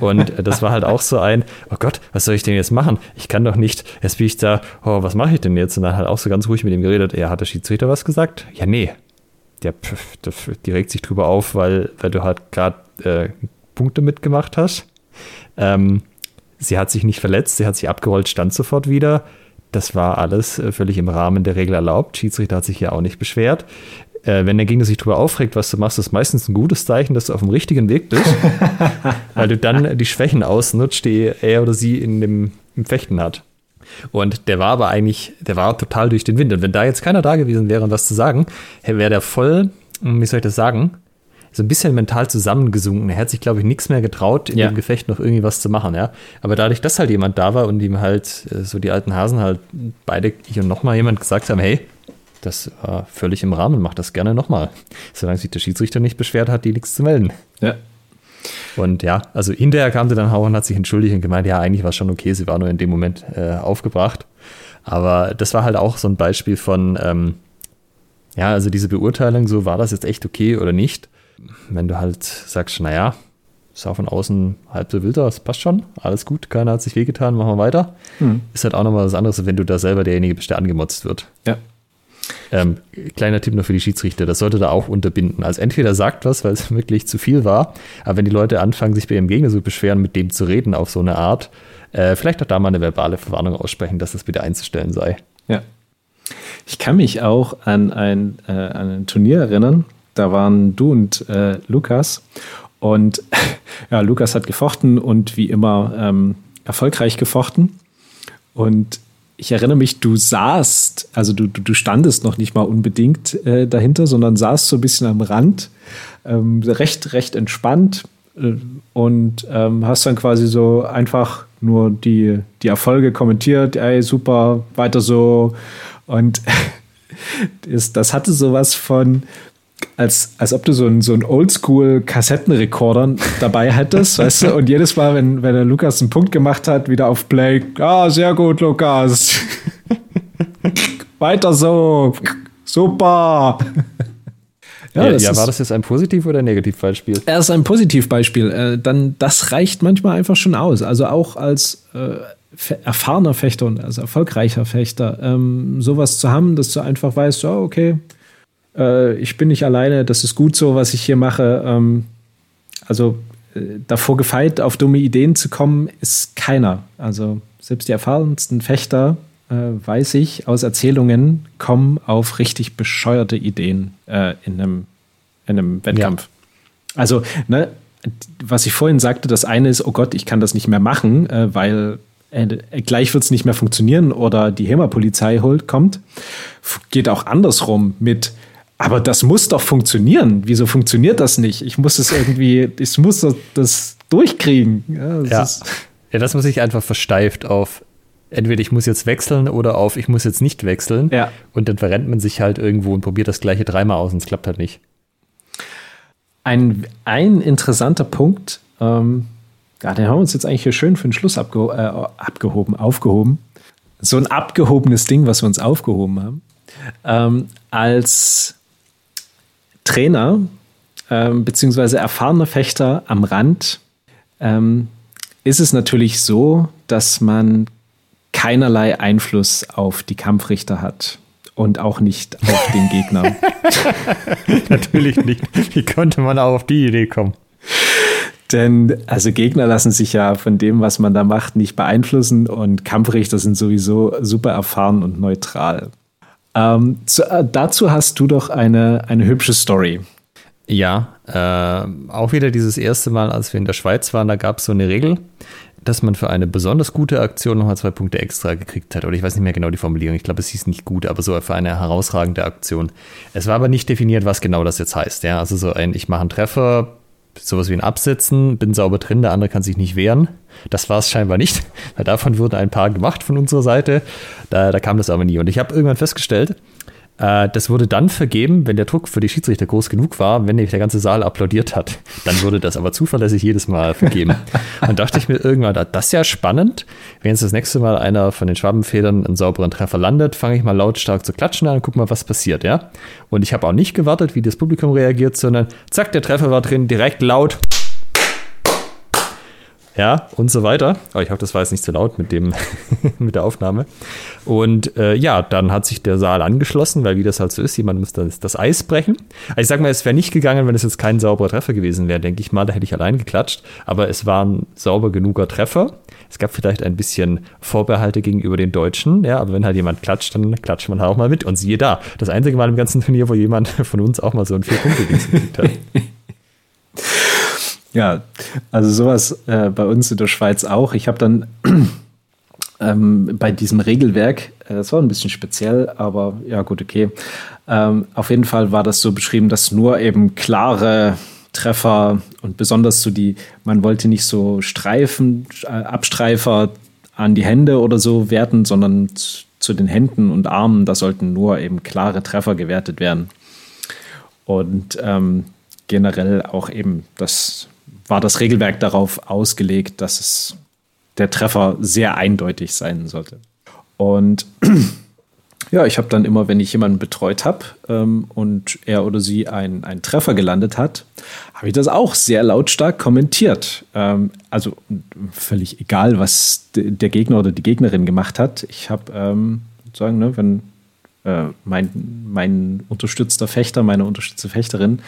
Und das war halt auch so ein, oh Gott, was soll ich denn jetzt machen? Ich kann doch nicht, jetzt bin ich da, oh, was mache ich denn jetzt? Und dann halt auch so ganz ruhig mit ihm geredet. Ja, hat der Schiedsrichter was gesagt? Ja, nee. Der, der, die regt sich drüber auf, weil, weil du halt gerade äh, Punkte mitgemacht hast. Ähm, sie hat sich nicht verletzt, sie hat sich abgerollt, stand sofort wieder. Das war alles äh, völlig im Rahmen der Regel erlaubt. Schiedsrichter hat sich ja auch nicht beschwert äh, wenn der Gegner sich darüber aufregt, was du machst, ist meistens ein gutes Zeichen, dass du auf dem richtigen Weg bist, weil du dann die Schwächen ausnutzt, die er oder sie in dem, im Fechten hat. Und der war aber eigentlich, der war total durch den Wind. Und wenn da jetzt keiner da gewesen wäre, um was zu sagen, wäre der voll, hm, wie soll ich das sagen, so ein bisschen mental zusammengesunken. Er hat sich, glaube ich, nichts mehr getraut, in ja. dem Gefecht noch irgendwie was zu machen, ja. Aber dadurch, dass halt jemand da war und ihm halt äh, so die alten Hasen halt beide, ich und nochmal jemand gesagt haben, hey, das war völlig im Rahmen, macht das gerne nochmal. Solange sich der Schiedsrichter nicht beschwert hat, die nichts zu melden. Ja. Und ja, also hinterher kam sie dann auch und hat sich entschuldigt und gemeint, ja, eigentlich war es schon okay, sie war nur in dem Moment äh, aufgebracht. Aber das war halt auch so ein Beispiel von, ähm, ja, also diese Beurteilung, so war das jetzt echt okay oder nicht. Wenn du halt sagst, naja, sah von außen halb so wild aus, passt schon, alles gut, keiner hat sich wehgetan, machen wir weiter. Hm. Ist halt auch nochmal was anderes, wenn du da selber derjenige bist, der angemotzt wird. Ja. Ähm, kleiner Tipp noch für die Schiedsrichter, das sollte da auch unterbinden. Also entweder sagt was, weil es wirklich zu viel war, aber wenn die Leute anfangen, sich bei ihrem Gegner zu beschweren, mit dem zu reden auf so eine Art, äh, vielleicht auch da mal eine verbale Verwarnung aussprechen, dass das bitte einzustellen sei. Ja. Ich kann mich auch an ein, äh, an ein Turnier erinnern. Da waren du und äh, Lukas. Und ja, Lukas hat gefochten und wie immer ähm, erfolgreich gefochten. Und ich erinnere mich, du saßt, also du, du standest noch nicht mal unbedingt äh, dahinter, sondern saßt so ein bisschen am Rand, ähm, recht, recht entspannt äh, und ähm, hast dann quasi so einfach nur die, die Erfolge kommentiert, ey, super, weiter so. Und das, das hatte sowas von, als, als ob du so einen so einen Oldschool-Kassettenrekorder dabei hättest, weißt du? Und jedes Mal, wenn, wenn der Lukas einen Punkt gemacht hat, wieder auf Play, ah, sehr gut, Lukas. Weiter so. Super. Ja, ja, ja war das jetzt ein Positiv- oder Negativbeispiel? Er ist ein Positivbeispiel. Äh, dann, das reicht manchmal einfach schon aus. Also auch als äh, erfahrener Fechter und als erfolgreicher Fechter, ähm, sowas zu haben, dass du einfach weißt, oh, okay, äh, ich bin nicht alleine, das ist gut so, was ich hier mache. Ähm, also äh, davor gefeit, auf dumme Ideen zu kommen, ist keiner. Also selbst die erfahrensten Fechter, äh, weiß ich aus Erzählungen, kommen auf richtig bescheuerte Ideen äh, in, einem, in einem Wettkampf. Ja. Also, ne, was ich vorhin sagte, das eine ist, oh Gott, ich kann das nicht mehr machen, äh, weil äh, gleich wird es nicht mehr funktionieren oder die HEMA-Polizei holt, kommt. Geht auch andersrum mit, aber das muss doch funktionieren. Wieso funktioniert das nicht? Ich muss es irgendwie, ich muss das durchkriegen. Ja, das, ja. ja, das muss ich einfach versteift auf entweder ich muss jetzt wechseln oder auf ich muss jetzt nicht wechseln. Ja. Und dann verrennt man sich halt irgendwo und probiert das gleiche dreimal aus und es klappt halt nicht. Ein, ein interessanter Punkt, ähm, ja, den haben wir uns jetzt eigentlich hier schön für den Schluss abgeho äh, abgehoben, aufgehoben. So ein abgehobenes Ding, was wir uns aufgehoben haben. Ähm, als Trainer ähm, beziehungsweise erfahrener Fechter am Rand ähm, ist es natürlich so, dass man keinerlei Einfluss auf die Kampfrichter hat und auch nicht auf den Gegner. natürlich nicht. Wie konnte man auch auf die Idee kommen? Denn also Gegner lassen sich ja von dem, was man da macht, nicht beeinflussen und Kampfrichter sind sowieso super erfahren und neutral. Ähm, zu, äh, dazu hast du doch eine, eine hübsche Story. Ja, äh, auch wieder dieses erste Mal, als wir in der Schweiz waren, da gab es so eine Regel, dass man für eine besonders gute Aktion nochmal zwei Punkte extra gekriegt hat. Oder ich weiß nicht mehr genau die Formulierung. Ich glaube, es hieß nicht gut, aber so für eine herausragende Aktion. Es war aber nicht definiert, was genau das jetzt heißt. Ja, also so ein, ich mache einen Treffer, sowas wie ein Absitzen, bin sauber drin, der andere kann sich nicht wehren. Das war es scheinbar nicht, weil davon wurden ein paar gemacht von unserer Seite. Da, da kam das aber nie. Und ich habe irgendwann festgestellt, das wurde dann vergeben, wenn der Druck für die Schiedsrichter groß genug war, wenn nämlich der ganze Saal applaudiert hat. Dann wurde das aber zuverlässig jedes Mal vergeben. Und dachte ich mir irgendwann, das ist ja spannend. Wenn jetzt das nächste Mal einer von den Schwabenfedern einen sauberen Treffer landet, fange ich mal lautstark zu klatschen an und guck mal, was passiert, ja. Und ich habe auch nicht gewartet, wie das Publikum reagiert, sondern zack, der Treffer war drin, direkt laut ja, und so weiter. Aber ich hoffe, das war jetzt nicht zu laut mit, dem, mit der Aufnahme. Und äh, ja, dann hat sich der Saal angeschlossen, weil wie das halt so ist, jemand muss das, das Eis brechen. Also ich sag mal, es wäre nicht gegangen, wenn es jetzt kein sauberer Treffer gewesen wäre, denke ich mal, da hätte ich allein geklatscht. Aber es war ein sauber genuger Treffer. Es gab vielleicht ein bisschen Vorbehalte gegenüber den Deutschen, ja, aber wenn halt jemand klatscht, dann klatscht man halt auch mal mit. Und siehe da, das einzige Mal im ganzen Turnier, wo jemand von uns auch mal so ein Vier-Punkte-Dings gekriegt hat. Ja, also sowas äh, bei uns in der Schweiz auch. Ich habe dann ähm, bei diesem Regelwerk, äh, das war ein bisschen speziell, aber ja gut, okay. Ähm, auf jeden Fall war das so beschrieben, dass nur eben klare Treffer und besonders so die, man wollte nicht so Streifen, äh, Abstreifer an die Hände oder so werten, sondern zu den Händen und Armen, da sollten nur eben klare Treffer gewertet werden. Und ähm, generell auch eben das war das Regelwerk darauf ausgelegt, dass es der Treffer sehr eindeutig sein sollte. Und ja, ich habe dann immer, wenn ich jemanden betreut habe ähm, und er oder sie einen Treffer gelandet hat, habe ich das auch sehr lautstark kommentiert. Ähm, also völlig egal, was der Gegner oder die Gegnerin gemacht hat. Ich habe ähm, sagen, ne, wenn äh, mein, mein unterstützter Fechter, meine unterstützte Fechterin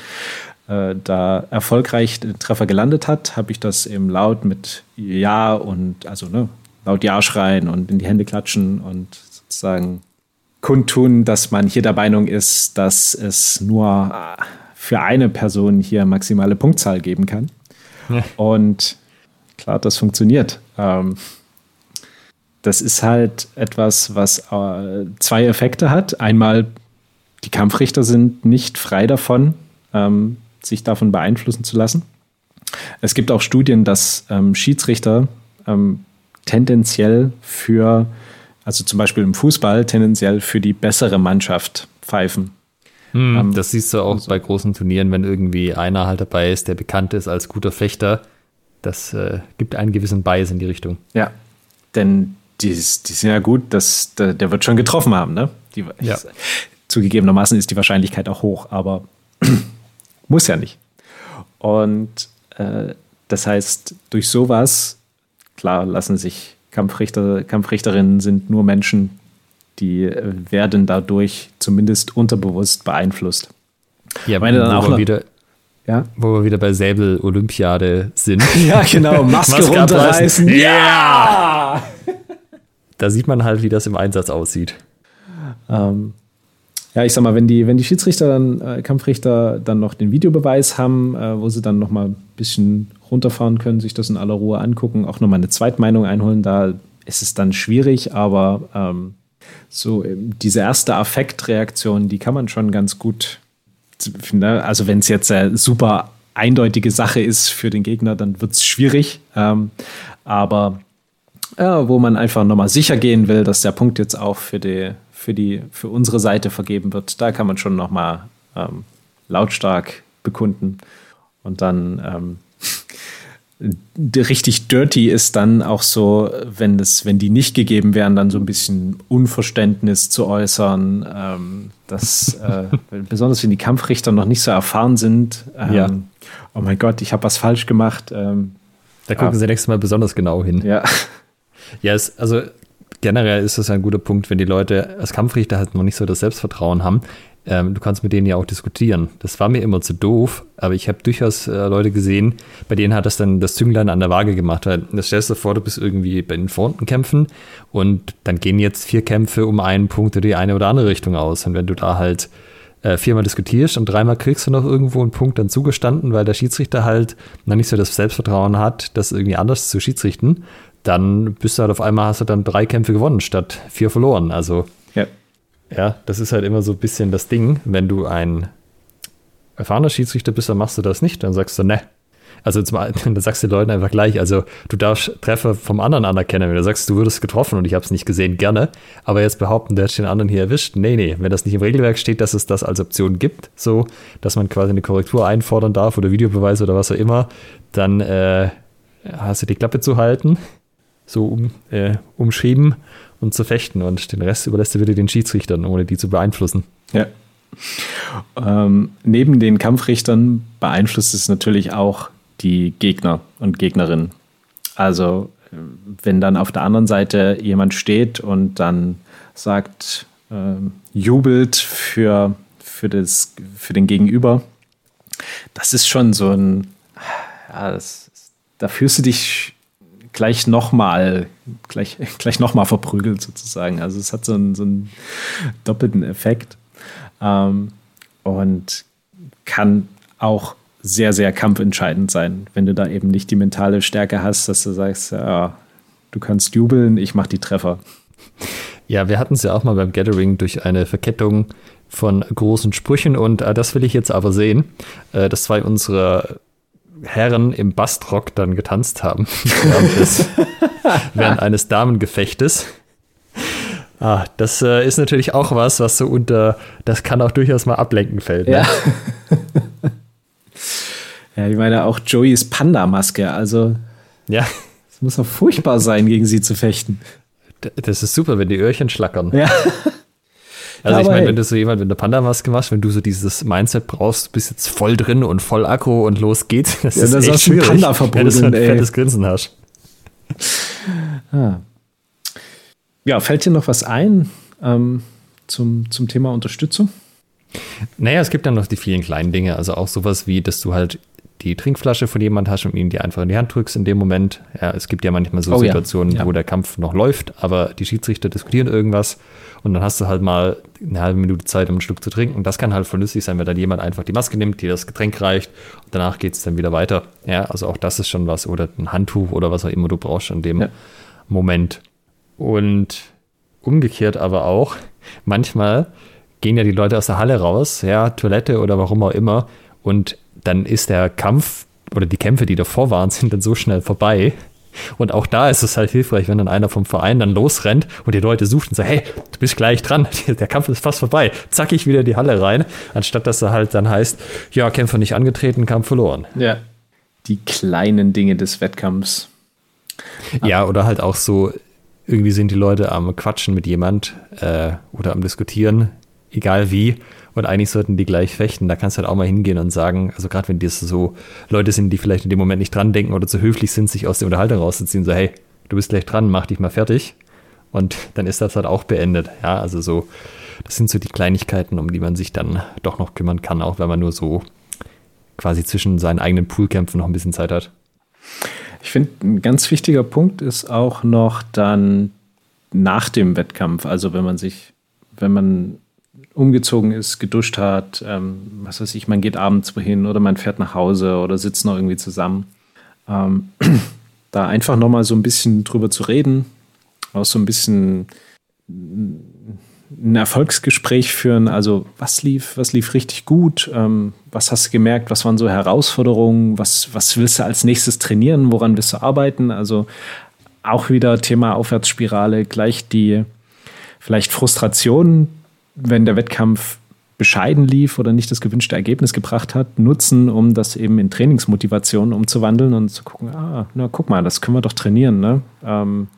äh, da erfolgreich den Treffer gelandet hat, habe ich das eben laut mit Ja und also ne, laut Ja schreien und in die Hände klatschen und sozusagen kundtun, dass man hier der Meinung ist, dass es nur äh, für eine Person hier maximale Punktzahl geben kann. Ja. Und klar, das funktioniert. Ähm, das ist halt etwas, was äh, zwei Effekte hat. Einmal, die Kampfrichter sind nicht frei davon, ähm, sich davon beeinflussen zu lassen. Es gibt auch Studien, dass ähm, Schiedsrichter ähm, tendenziell für, also zum Beispiel im Fußball, tendenziell für die bessere Mannschaft pfeifen. Hm, ähm, das siehst du auch so. bei großen Turnieren, wenn irgendwie einer halt dabei ist, der bekannt ist als guter Fechter. Das äh, gibt einen gewissen Bias in die Richtung. Ja, denn die, die sind ja gut, dass, der, der wird schon getroffen haben. Ne? Die, ja. Zugegebenermaßen ist die Wahrscheinlichkeit auch hoch, aber Muss ja nicht. Und äh, das heißt, durch sowas, klar, lassen sich Kampfrichter, Kampfrichterinnen sind nur Menschen, die werden dadurch zumindest unterbewusst beeinflusst. Ja, meine dann auch noch, wieder, ja? wo wir wieder bei Säbel Olympiade sind. ja, genau, Maske, Maske runterreißen. Ja! da sieht man halt, wie das im Einsatz aussieht. Ähm, ja, ich sag mal, wenn die, wenn die Schiedsrichter dann, äh, Kampfrichter dann noch den Videobeweis haben, äh, wo sie dann noch mal ein bisschen runterfahren können, sich das in aller Ruhe angucken, auch nochmal eine Zweitmeinung einholen, da ist es dann schwierig, aber ähm, so diese erste Affektreaktion, die kann man schon ganz gut finden. Also wenn es jetzt eine super eindeutige Sache ist für den Gegner, dann wird es schwierig. Ähm, aber ja, wo man einfach nochmal sicher gehen will, dass der Punkt jetzt auch für die, für die, für unsere Seite vergeben wird, da kann man schon nochmal ähm, lautstark bekunden. Und dann ähm, richtig dirty ist dann auch so, wenn das, wenn die nicht gegeben wären, dann so ein bisschen Unverständnis zu äußern, ähm, dass äh, besonders wenn die Kampfrichter noch nicht so erfahren sind, ähm, ja. oh mein Gott, ich habe was falsch gemacht. Ähm, da gucken ja. sie nächstes Mal besonders genau hin. Ja. Ja, es, also generell ist das ein guter Punkt, wenn die Leute als Kampfrichter halt noch nicht so das Selbstvertrauen haben. Ähm, du kannst mit denen ja auch diskutieren. Das war mir immer zu doof, aber ich habe durchaus äh, Leute gesehen, bei denen hat das dann das Zünglein an der Waage gemacht. Das stellst du vor, du bist irgendwie bei den Frontenkämpfen und dann gehen jetzt vier Kämpfe um einen Punkt in die eine oder andere Richtung aus. Und wenn du da halt äh, viermal diskutierst und dreimal kriegst du noch irgendwo einen Punkt dann zugestanden, weil der Schiedsrichter halt noch nicht so das Selbstvertrauen hat, das irgendwie anders zu schiedsrichten, dann bist du halt auf einmal, hast du dann drei Kämpfe gewonnen statt vier verloren. Also, ja, ja das ist halt immer so ein bisschen das Ding. Wenn du ein erfahrener Schiedsrichter bist, dann machst du das nicht, dann sagst du, ne. Also zum, dann sagst du den Leuten einfach gleich, also du darfst Treffer vom anderen anerkennen. Wenn du sagst, du würdest getroffen und ich habe es nicht gesehen, gerne. Aber jetzt behaupten, der hat den anderen hier erwischt. Nee, nee, wenn das nicht im Regelwerk steht, dass es das als Option gibt, so, dass man quasi eine Korrektur einfordern darf oder Videobeweise oder was auch immer, dann äh, hast du die Klappe zu halten so um, äh, umschrieben und zu fechten und den Rest überlässt er wieder den Schiedsrichtern, ohne die zu beeinflussen. Ja. Ähm, neben den Kampfrichtern beeinflusst es natürlich auch die Gegner und Gegnerinnen. Also wenn dann auf der anderen Seite jemand steht und dann sagt, äh, jubelt für, für, das, für den Gegenüber, das ist schon so ein, ja, das, da fühlst du dich gleich nochmal, gleich, gleich nochmal verprügelt sozusagen. Also es hat so einen, so einen doppelten Effekt ähm, und kann auch sehr, sehr kampfentscheidend sein, wenn du da eben nicht die mentale Stärke hast, dass du sagst, ja, du kannst jubeln, ich mach die Treffer. Ja, wir hatten es ja auch mal beim Gathering durch eine Verkettung von großen Sprüchen und äh, das will ich jetzt aber sehen, äh, dass zwei unserer Herren im Bastrock dann getanzt haben während, des, während eines Damengefechtes. Ah, das äh, ist natürlich auch was, was so unter, das kann auch durchaus mal ablenken fällt. Ne? Ja. ja, ich meine auch Joeys Panda-Maske, also ja. Es muss doch furchtbar sein, gegen sie zu fechten. Das ist super, wenn die Öhrchen schlackern. Ja. Also ich meine, wenn du so jemand mit einer Panda-Maske machst, wenn du so dieses Mindset brauchst, bist jetzt voll drin und voll Akku und los geht's, das ja, ist das echt schwierig, Panda wenn du ein fettes Grinsen hast. Ah. Ja, fällt dir noch was ein ähm, zum, zum Thema Unterstützung? Naja, es gibt dann noch die vielen kleinen Dinge, also auch sowas wie, dass du halt die Trinkflasche von jemand hast und ihn dir einfach in die Hand drückst in dem Moment. Ja, es gibt ja manchmal so oh, Situationen, ja. Ja. wo der Kampf noch läuft, aber die Schiedsrichter diskutieren irgendwas und dann hast du halt mal eine halbe Minute Zeit, um ein Stück zu trinken. Und das kann halt voll nützlich sein, wenn dann jemand einfach die Maske nimmt, dir das Getränk reicht und danach geht es dann wieder weiter. Ja, also auch das ist schon was oder ein Handtuch oder was auch immer du brauchst in dem ja. Moment. Und umgekehrt aber auch, manchmal gehen ja die Leute aus der Halle raus, ja, Toilette oder warum auch immer, und dann ist der Kampf oder die Kämpfe, die davor waren, sind dann so schnell vorbei. Und auch da ist es halt hilfreich, wenn dann einer vom Verein dann losrennt und die Leute sucht und sagt, hey, du bist gleich dran, der Kampf ist fast vorbei, zack ich wieder in die Halle rein, anstatt dass er halt dann heißt, ja, Kämpfer nicht angetreten, Kampf verloren. Ja, die kleinen Dinge des Wettkampfs. Ja, oder halt auch so, irgendwie sind die Leute am Quatschen mit jemand äh, oder am Diskutieren egal wie. Und eigentlich sollten die gleich fechten. Da kannst du halt auch mal hingehen und sagen, also gerade wenn das so Leute sind, die vielleicht in dem Moment nicht dran denken oder zu höflich sind, sich aus der Unterhaltung rauszuziehen, so, hey, du bist gleich dran, mach dich mal fertig. Und dann ist das halt auch beendet. Ja, also so, das sind so die Kleinigkeiten, um die man sich dann doch noch kümmern kann, auch wenn man nur so quasi zwischen seinen eigenen Poolkämpfen noch ein bisschen Zeit hat. Ich finde, ein ganz wichtiger Punkt ist auch noch dann nach dem Wettkampf. Also wenn man sich, wenn man umgezogen ist, geduscht hat, ähm, was weiß ich, man geht abends wohin oder man fährt nach Hause oder sitzt noch irgendwie zusammen. Ähm, da einfach nochmal so ein bisschen drüber zu reden, auch so ein bisschen ein Erfolgsgespräch führen. Also was lief, was lief richtig gut? Ähm, was hast du gemerkt? Was waren so Herausforderungen? Was, was willst du als nächstes trainieren? Woran willst du arbeiten? Also auch wieder Thema Aufwärtsspirale, gleich die vielleicht Frustration, wenn der Wettkampf bescheiden lief oder nicht das gewünschte Ergebnis gebracht hat, nutzen, um das eben in Trainingsmotivation umzuwandeln und zu gucken, ah, na guck mal, das können wir doch trainieren. Ne? Ähm,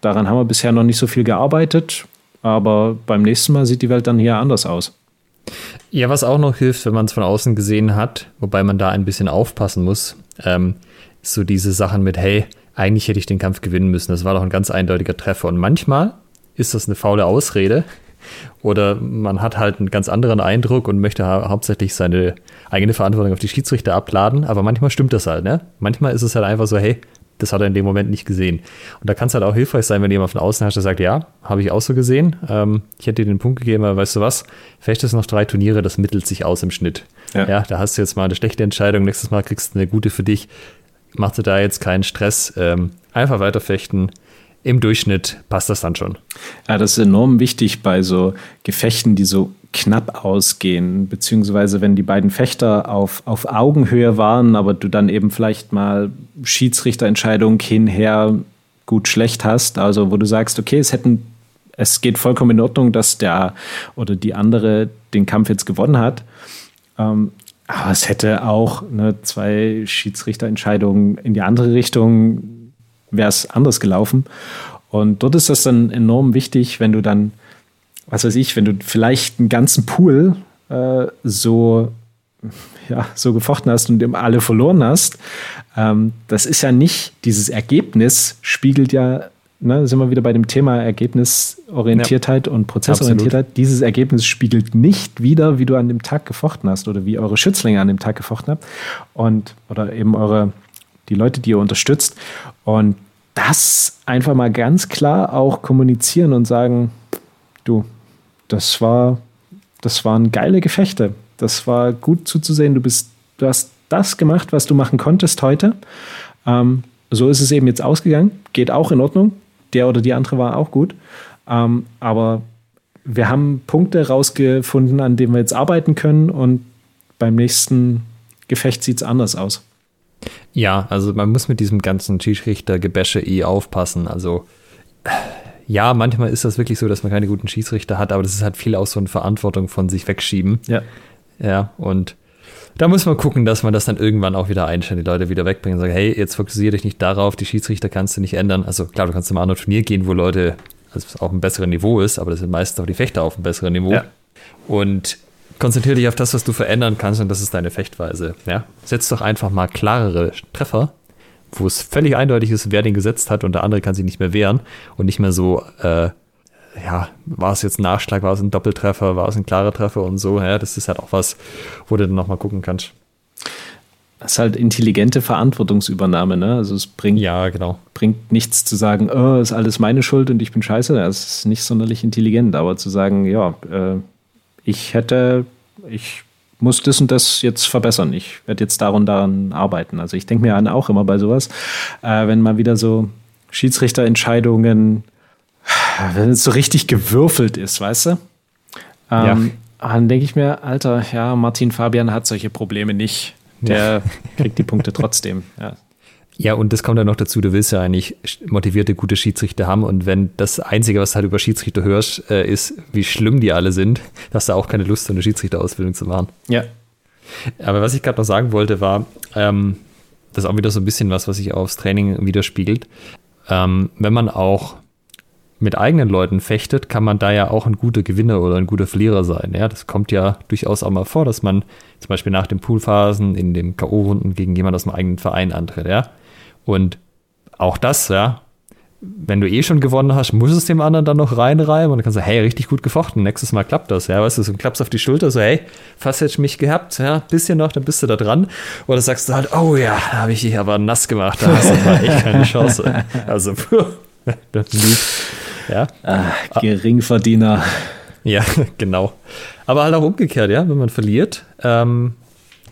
daran haben wir bisher noch nicht so viel gearbeitet, aber beim nächsten Mal sieht die Welt dann hier anders aus. Ja, was auch noch hilft, wenn man es von außen gesehen hat, wobei man da ein bisschen aufpassen muss, ähm, so diese Sachen mit, hey, eigentlich hätte ich den Kampf gewinnen müssen. Das war doch ein ganz eindeutiger Treffer. Und manchmal ist das eine faule Ausrede. Oder man hat halt einen ganz anderen Eindruck und möchte ha hauptsächlich seine eigene Verantwortung auf die Schiedsrichter abladen. Aber manchmal stimmt das halt, ne? Manchmal ist es halt einfach so, hey, das hat er in dem Moment nicht gesehen. Und da kann es halt auch hilfreich sein, wenn jemand von außen hast, der sagt, ja, habe ich auch so gesehen. Ähm, ich hätte dir den Punkt gegeben, aber weißt du was? Vielleicht ist noch drei Turniere, das mittelt sich aus im Schnitt. Ja. ja, da hast du jetzt mal eine schlechte Entscheidung, nächstes Mal kriegst du eine gute für dich macht dir da jetzt keinen Stress. Ähm, einfach weiterfechten. Im Durchschnitt passt das dann schon. Ja, das ist enorm wichtig bei so Gefechten, die so knapp ausgehen, beziehungsweise wenn die beiden Fechter auf, auf Augenhöhe waren, aber du dann eben vielleicht mal Schiedsrichterentscheidung hinher gut schlecht hast, also wo du sagst, okay, es hätten, es geht vollkommen in Ordnung, dass der oder die andere den Kampf jetzt gewonnen hat. Ähm, aber es hätte auch ne, zwei Schiedsrichterentscheidungen in die andere Richtung, wäre es anders gelaufen. Und dort ist das dann enorm wichtig, wenn du dann, was weiß ich, wenn du vielleicht einen ganzen Pool äh, so, ja, so gefochten hast und alle verloren hast. Ähm, das ist ja nicht, dieses Ergebnis spiegelt ja ne, sind wir wieder bei dem Thema Ergebnisorientiertheit ja. und Prozessorientiertheit. Absolut. Dieses Ergebnis spiegelt nicht wieder, wie du an dem Tag gefochten hast oder wie eure Schützlinge an dem Tag gefochten habt und oder eben eure die Leute, die ihr unterstützt und das einfach mal ganz klar auch kommunizieren und sagen, du, das war das waren geile Gefechte. Das war gut zuzusehen. Du bist du hast das gemacht, was du machen konntest heute. Ähm, so ist es eben jetzt ausgegangen. Geht auch in Ordnung der oder die andere war auch gut. Ähm, aber wir haben Punkte rausgefunden, an denen wir jetzt arbeiten können und beim nächsten Gefecht sieht es anders aus. Ja, also man muss mit diesem ganzen Schiedsrichter-Gebäsche eh aufpassen. Also ja, manchmal ist das wirklich so, dass man keine guten Schiedsrichter hat, aber das ist halt viel auch so eine Verantwortung von sich wegschieben. Ja. Ja, und da muss man gucken, dass man das dann irgendwann auch wieder einstellt, die Leute wieder wegbringen und sagen, hey, jetzt fokussiere dich nicht darauf, die Schiedsrichter kannst du nicht ändern. Also klar, du kannst zum anderen Turnier gehen, wo Leute, also auf einem besseren Niveau ist, aber das sind meistens auch die Fechter auf einem besseren Niveau. Ja. Und konzentriere dich auf das, was du verändern kannst und das ist deine Fechtweise. Ja? Setz doch einfach mal klarere Treffer, wo es völlig eindeutig ist, wer den gesetzt hat und der andere kann sich nicht mehr wehren und nicht mehr so äh, ja, war es jetzt ein Nachschlag, war es ein Doppeltreffer, war es ein klarer Treffer und so, ja, das ist halt auch was, wo du dann nochmal gucken kannst. Das ist halt intelligente Verantwortungsübernahme, ne? Also es bringt, ja, genau. bringt nichts zu sagen, oh, ist alles meine Schuld und ich bin scheiße. Das ist nicht sonderlich intelligent, aber zu sagen, ja, äh, ich hätte, ich muss das und das jetzt verbessern. Ich werde jetzt daran daran arbeiten. Also ich denke mir auch immer bei sowas, äh, wenn mal wieder so Schiedsrichterentscheidungen wenn es so richtig gewürfelt ist, weißt du? Ähm, ja. Dann denke ich mir, Alter, ja, Martin Fabian hat solche Probleme nicht. Der ja. kriegt die Punkte trotzdem. Ja. Ja, und das kommt dann noch dazu, du willst ja eigentlich motivierte, gute Schiedsrichter haben. Und wenn das Einzige, was du halt über Schiedsrichter hörst, äh, ist, wie schlimm die alle sind, hast du auch keine Lust, so eine Schiedsrichterausbildung zu machen. Ja. Aber was ich gerade noch sagen wollte, war, ähm, das ist auch wieder so ein bisschen was, was sich aufs Training widerspiegelt. Ähm, wenn man auch mit eigenen Leuten fechtet, kann man da ja auch ein guter Gewinner oder ein guter Verlierer sein. Ja, das kommt ja durchaus auch mal vor, dass man zum Beispiel nach den Poolphasen in den K.O.-Runden gegen jemanden aus dem eigenen Verein antritt. Ja, und auch das, ja, wenn du eh schon gewonnen hast, muss es dem anderen dann noch reinreiben und dann kannst du, hey, richtig gut gefochten, nächstes Mal klappt das, ja, weißt du, so klappst auf die Schulter, so, hey, fast hätte ich mich gehabt, ja, bisschen noch, dann bist du da dran. Oder sagst du halt, oh ja, da habe ich dich aber nass gemacht, da hast du mal echt keine Chance. Also, das ja. Ah, Geringverdiener. Ja, genau. Aber halt auch umgekehrt, ja, wenn man verliert, ähm,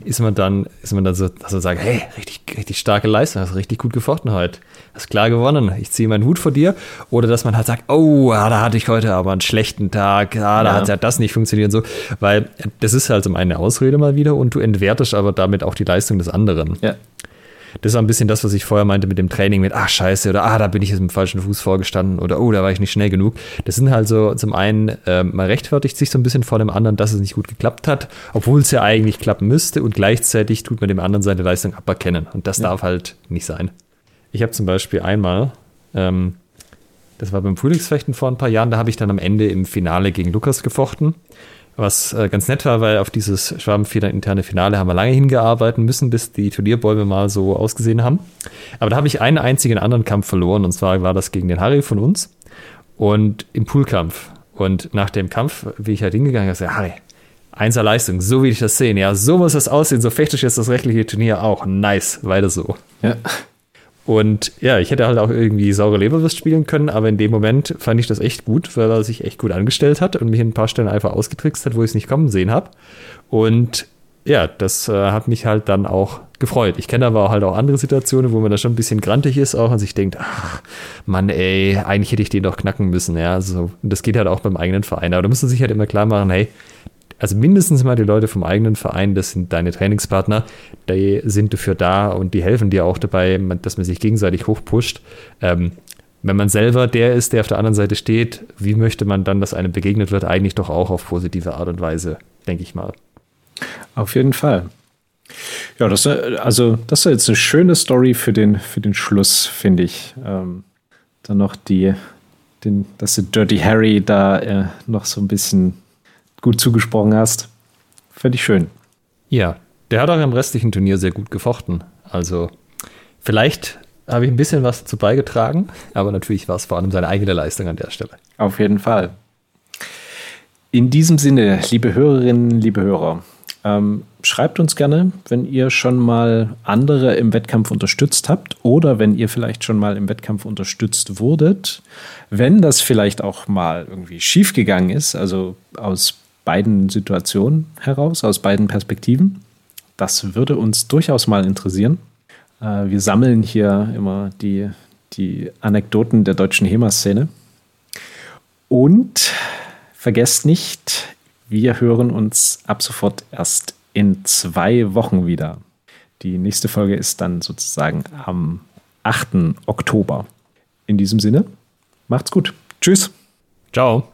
ist man dann, ist man dann so, dass man sagt, hey, richtig, richtig starke Leistung, hast richtig gut gefochten heute. Hast klar gewonnen, ich ziehe meinen Hut vor dir. Oder dass man halt sagt, oh, ah, da hatte ich heute aber einen schlechten Tag, ah, da ja. hat ja das nicht funktioniert und so. Weil das ist halt zum einen eine Ausrede mal wieder und du entwertest aber damit auch die Leistung des anderen. Ja. Das ist ein bisschen das, was ich vorher meinte mit dem Training, mit, ach scheiße, oder ah, da bin ich jetzt mit dem falschen Fuß vorgestanden, oder oh, da war ich nicht schnell genug. Das sind halt so, zum einen, äh, man rechtfertigt sich so ein bisschen vor dem anderen, dass es nicht gut geklappt hat, obwohl es ja eigentlich klappen müsste und gleichzeitig tut man dem anderen seine Leistung aberkennen. Und das ja. darf halt nicht sein. Ich habe zum Beispiel einmal, ähm, das war beim Frühlingsfechten vor ein paar Jahren, da habe ich dann am Ende im Finale gegen Lukas gefochten was äh, ganz nett war, weil auf dieses Schwabenfeder interne Finale haben wir lange hingearbeitet müssen, bis die Turnierbäume mal so ausgesehen haben. Aber da habe ich einen einzigen anderen Kampf verloren und zwar war das gegen den Harry von uns und im Poolkampf. Und nach dem Kampf, wie ich halt hingegangen bin, Harry, Einser Leistung, so will ich das sehen. Ja, so muss das aussehen, so fechte ich jetzt das rechtliche Turnier auch. Nice, weiter so. Ja. Und ja, ich hätte halt auch irgendwie saure Leberwurst spielen können, aber in dem Moment fand ich das echt gut, weil er sich echt gut angestellt hat und mich in ein paar Stellen einfach ausgetrickst hat, wo ich es nicht kommen sehen habe. Und ja, das äh, hat mich halt dann auch gefreut. Ich kenne aber halt auch andere Situationen, wo man da schon ein bisschen grantig ist auch und sich denkt, ach, Mann, ey, eigentlich hätte ich den doch knacken müssen. Ja, also, das geht halt auch beim eigenen Verein. Aber da muss man sich halt immer klar machen, hey, also mindestens mal die Leute vom eigenen Verein, das sind deine Trainingspartner, die sind dafür da und die helfen dir auch dabei, dass man sich gegenseitig hochpusht. Ähm, wenn man selber der ist, der auf der anderen Seite steht, wie möchte man dann, dass einem begegnet wird? Eigentlich doch auch auf positive Art und Weise, denke ich mal. Auf jeden Fall. Ja, das, also, das ist jetzt eine schöne Story für den, für den Schluss, finde ich. Ähm, dann noch die, den, dass der Dirty Harry da äh, noch so ein bisschen gut zugesprochen hast. Fände ich schön. Ja, der hat auch im restlichen Turnier sehr gut gefochten. Also vielleicht habe ich ein bisschen was dazu beigetragen, aber natürlich war es vor allem seine eigene Leistung an der Stelle. Auf jeden Fall. In diesem Sinne, liebe Hörerinnen, liebe Hörer, ähm, schreibt uns gerne, wenn ihr schon mal andere im Wettkampf unterstützt habt oder wenn ihr vielleicht schon mal im Wettkampf unterstützt wurdet. Wenn das vielleicht auch mal irgendwie schief gegangen ist, also aus beiden Situationen heraus, aus beiden Perspektiven. Das würde uns durchaus mal interessieren. Äh, wir sammeln hier immer die, die Anekdoten der deutschen HEMA-Szene. Und vergesst nicht, wir hören uns ab sofort erst in zwei Wochen wieder. Die nächste Folge ist dann sozusagen am 8. Oktober. In diesem Sinne, macht's gut. Tschüss. Ciao.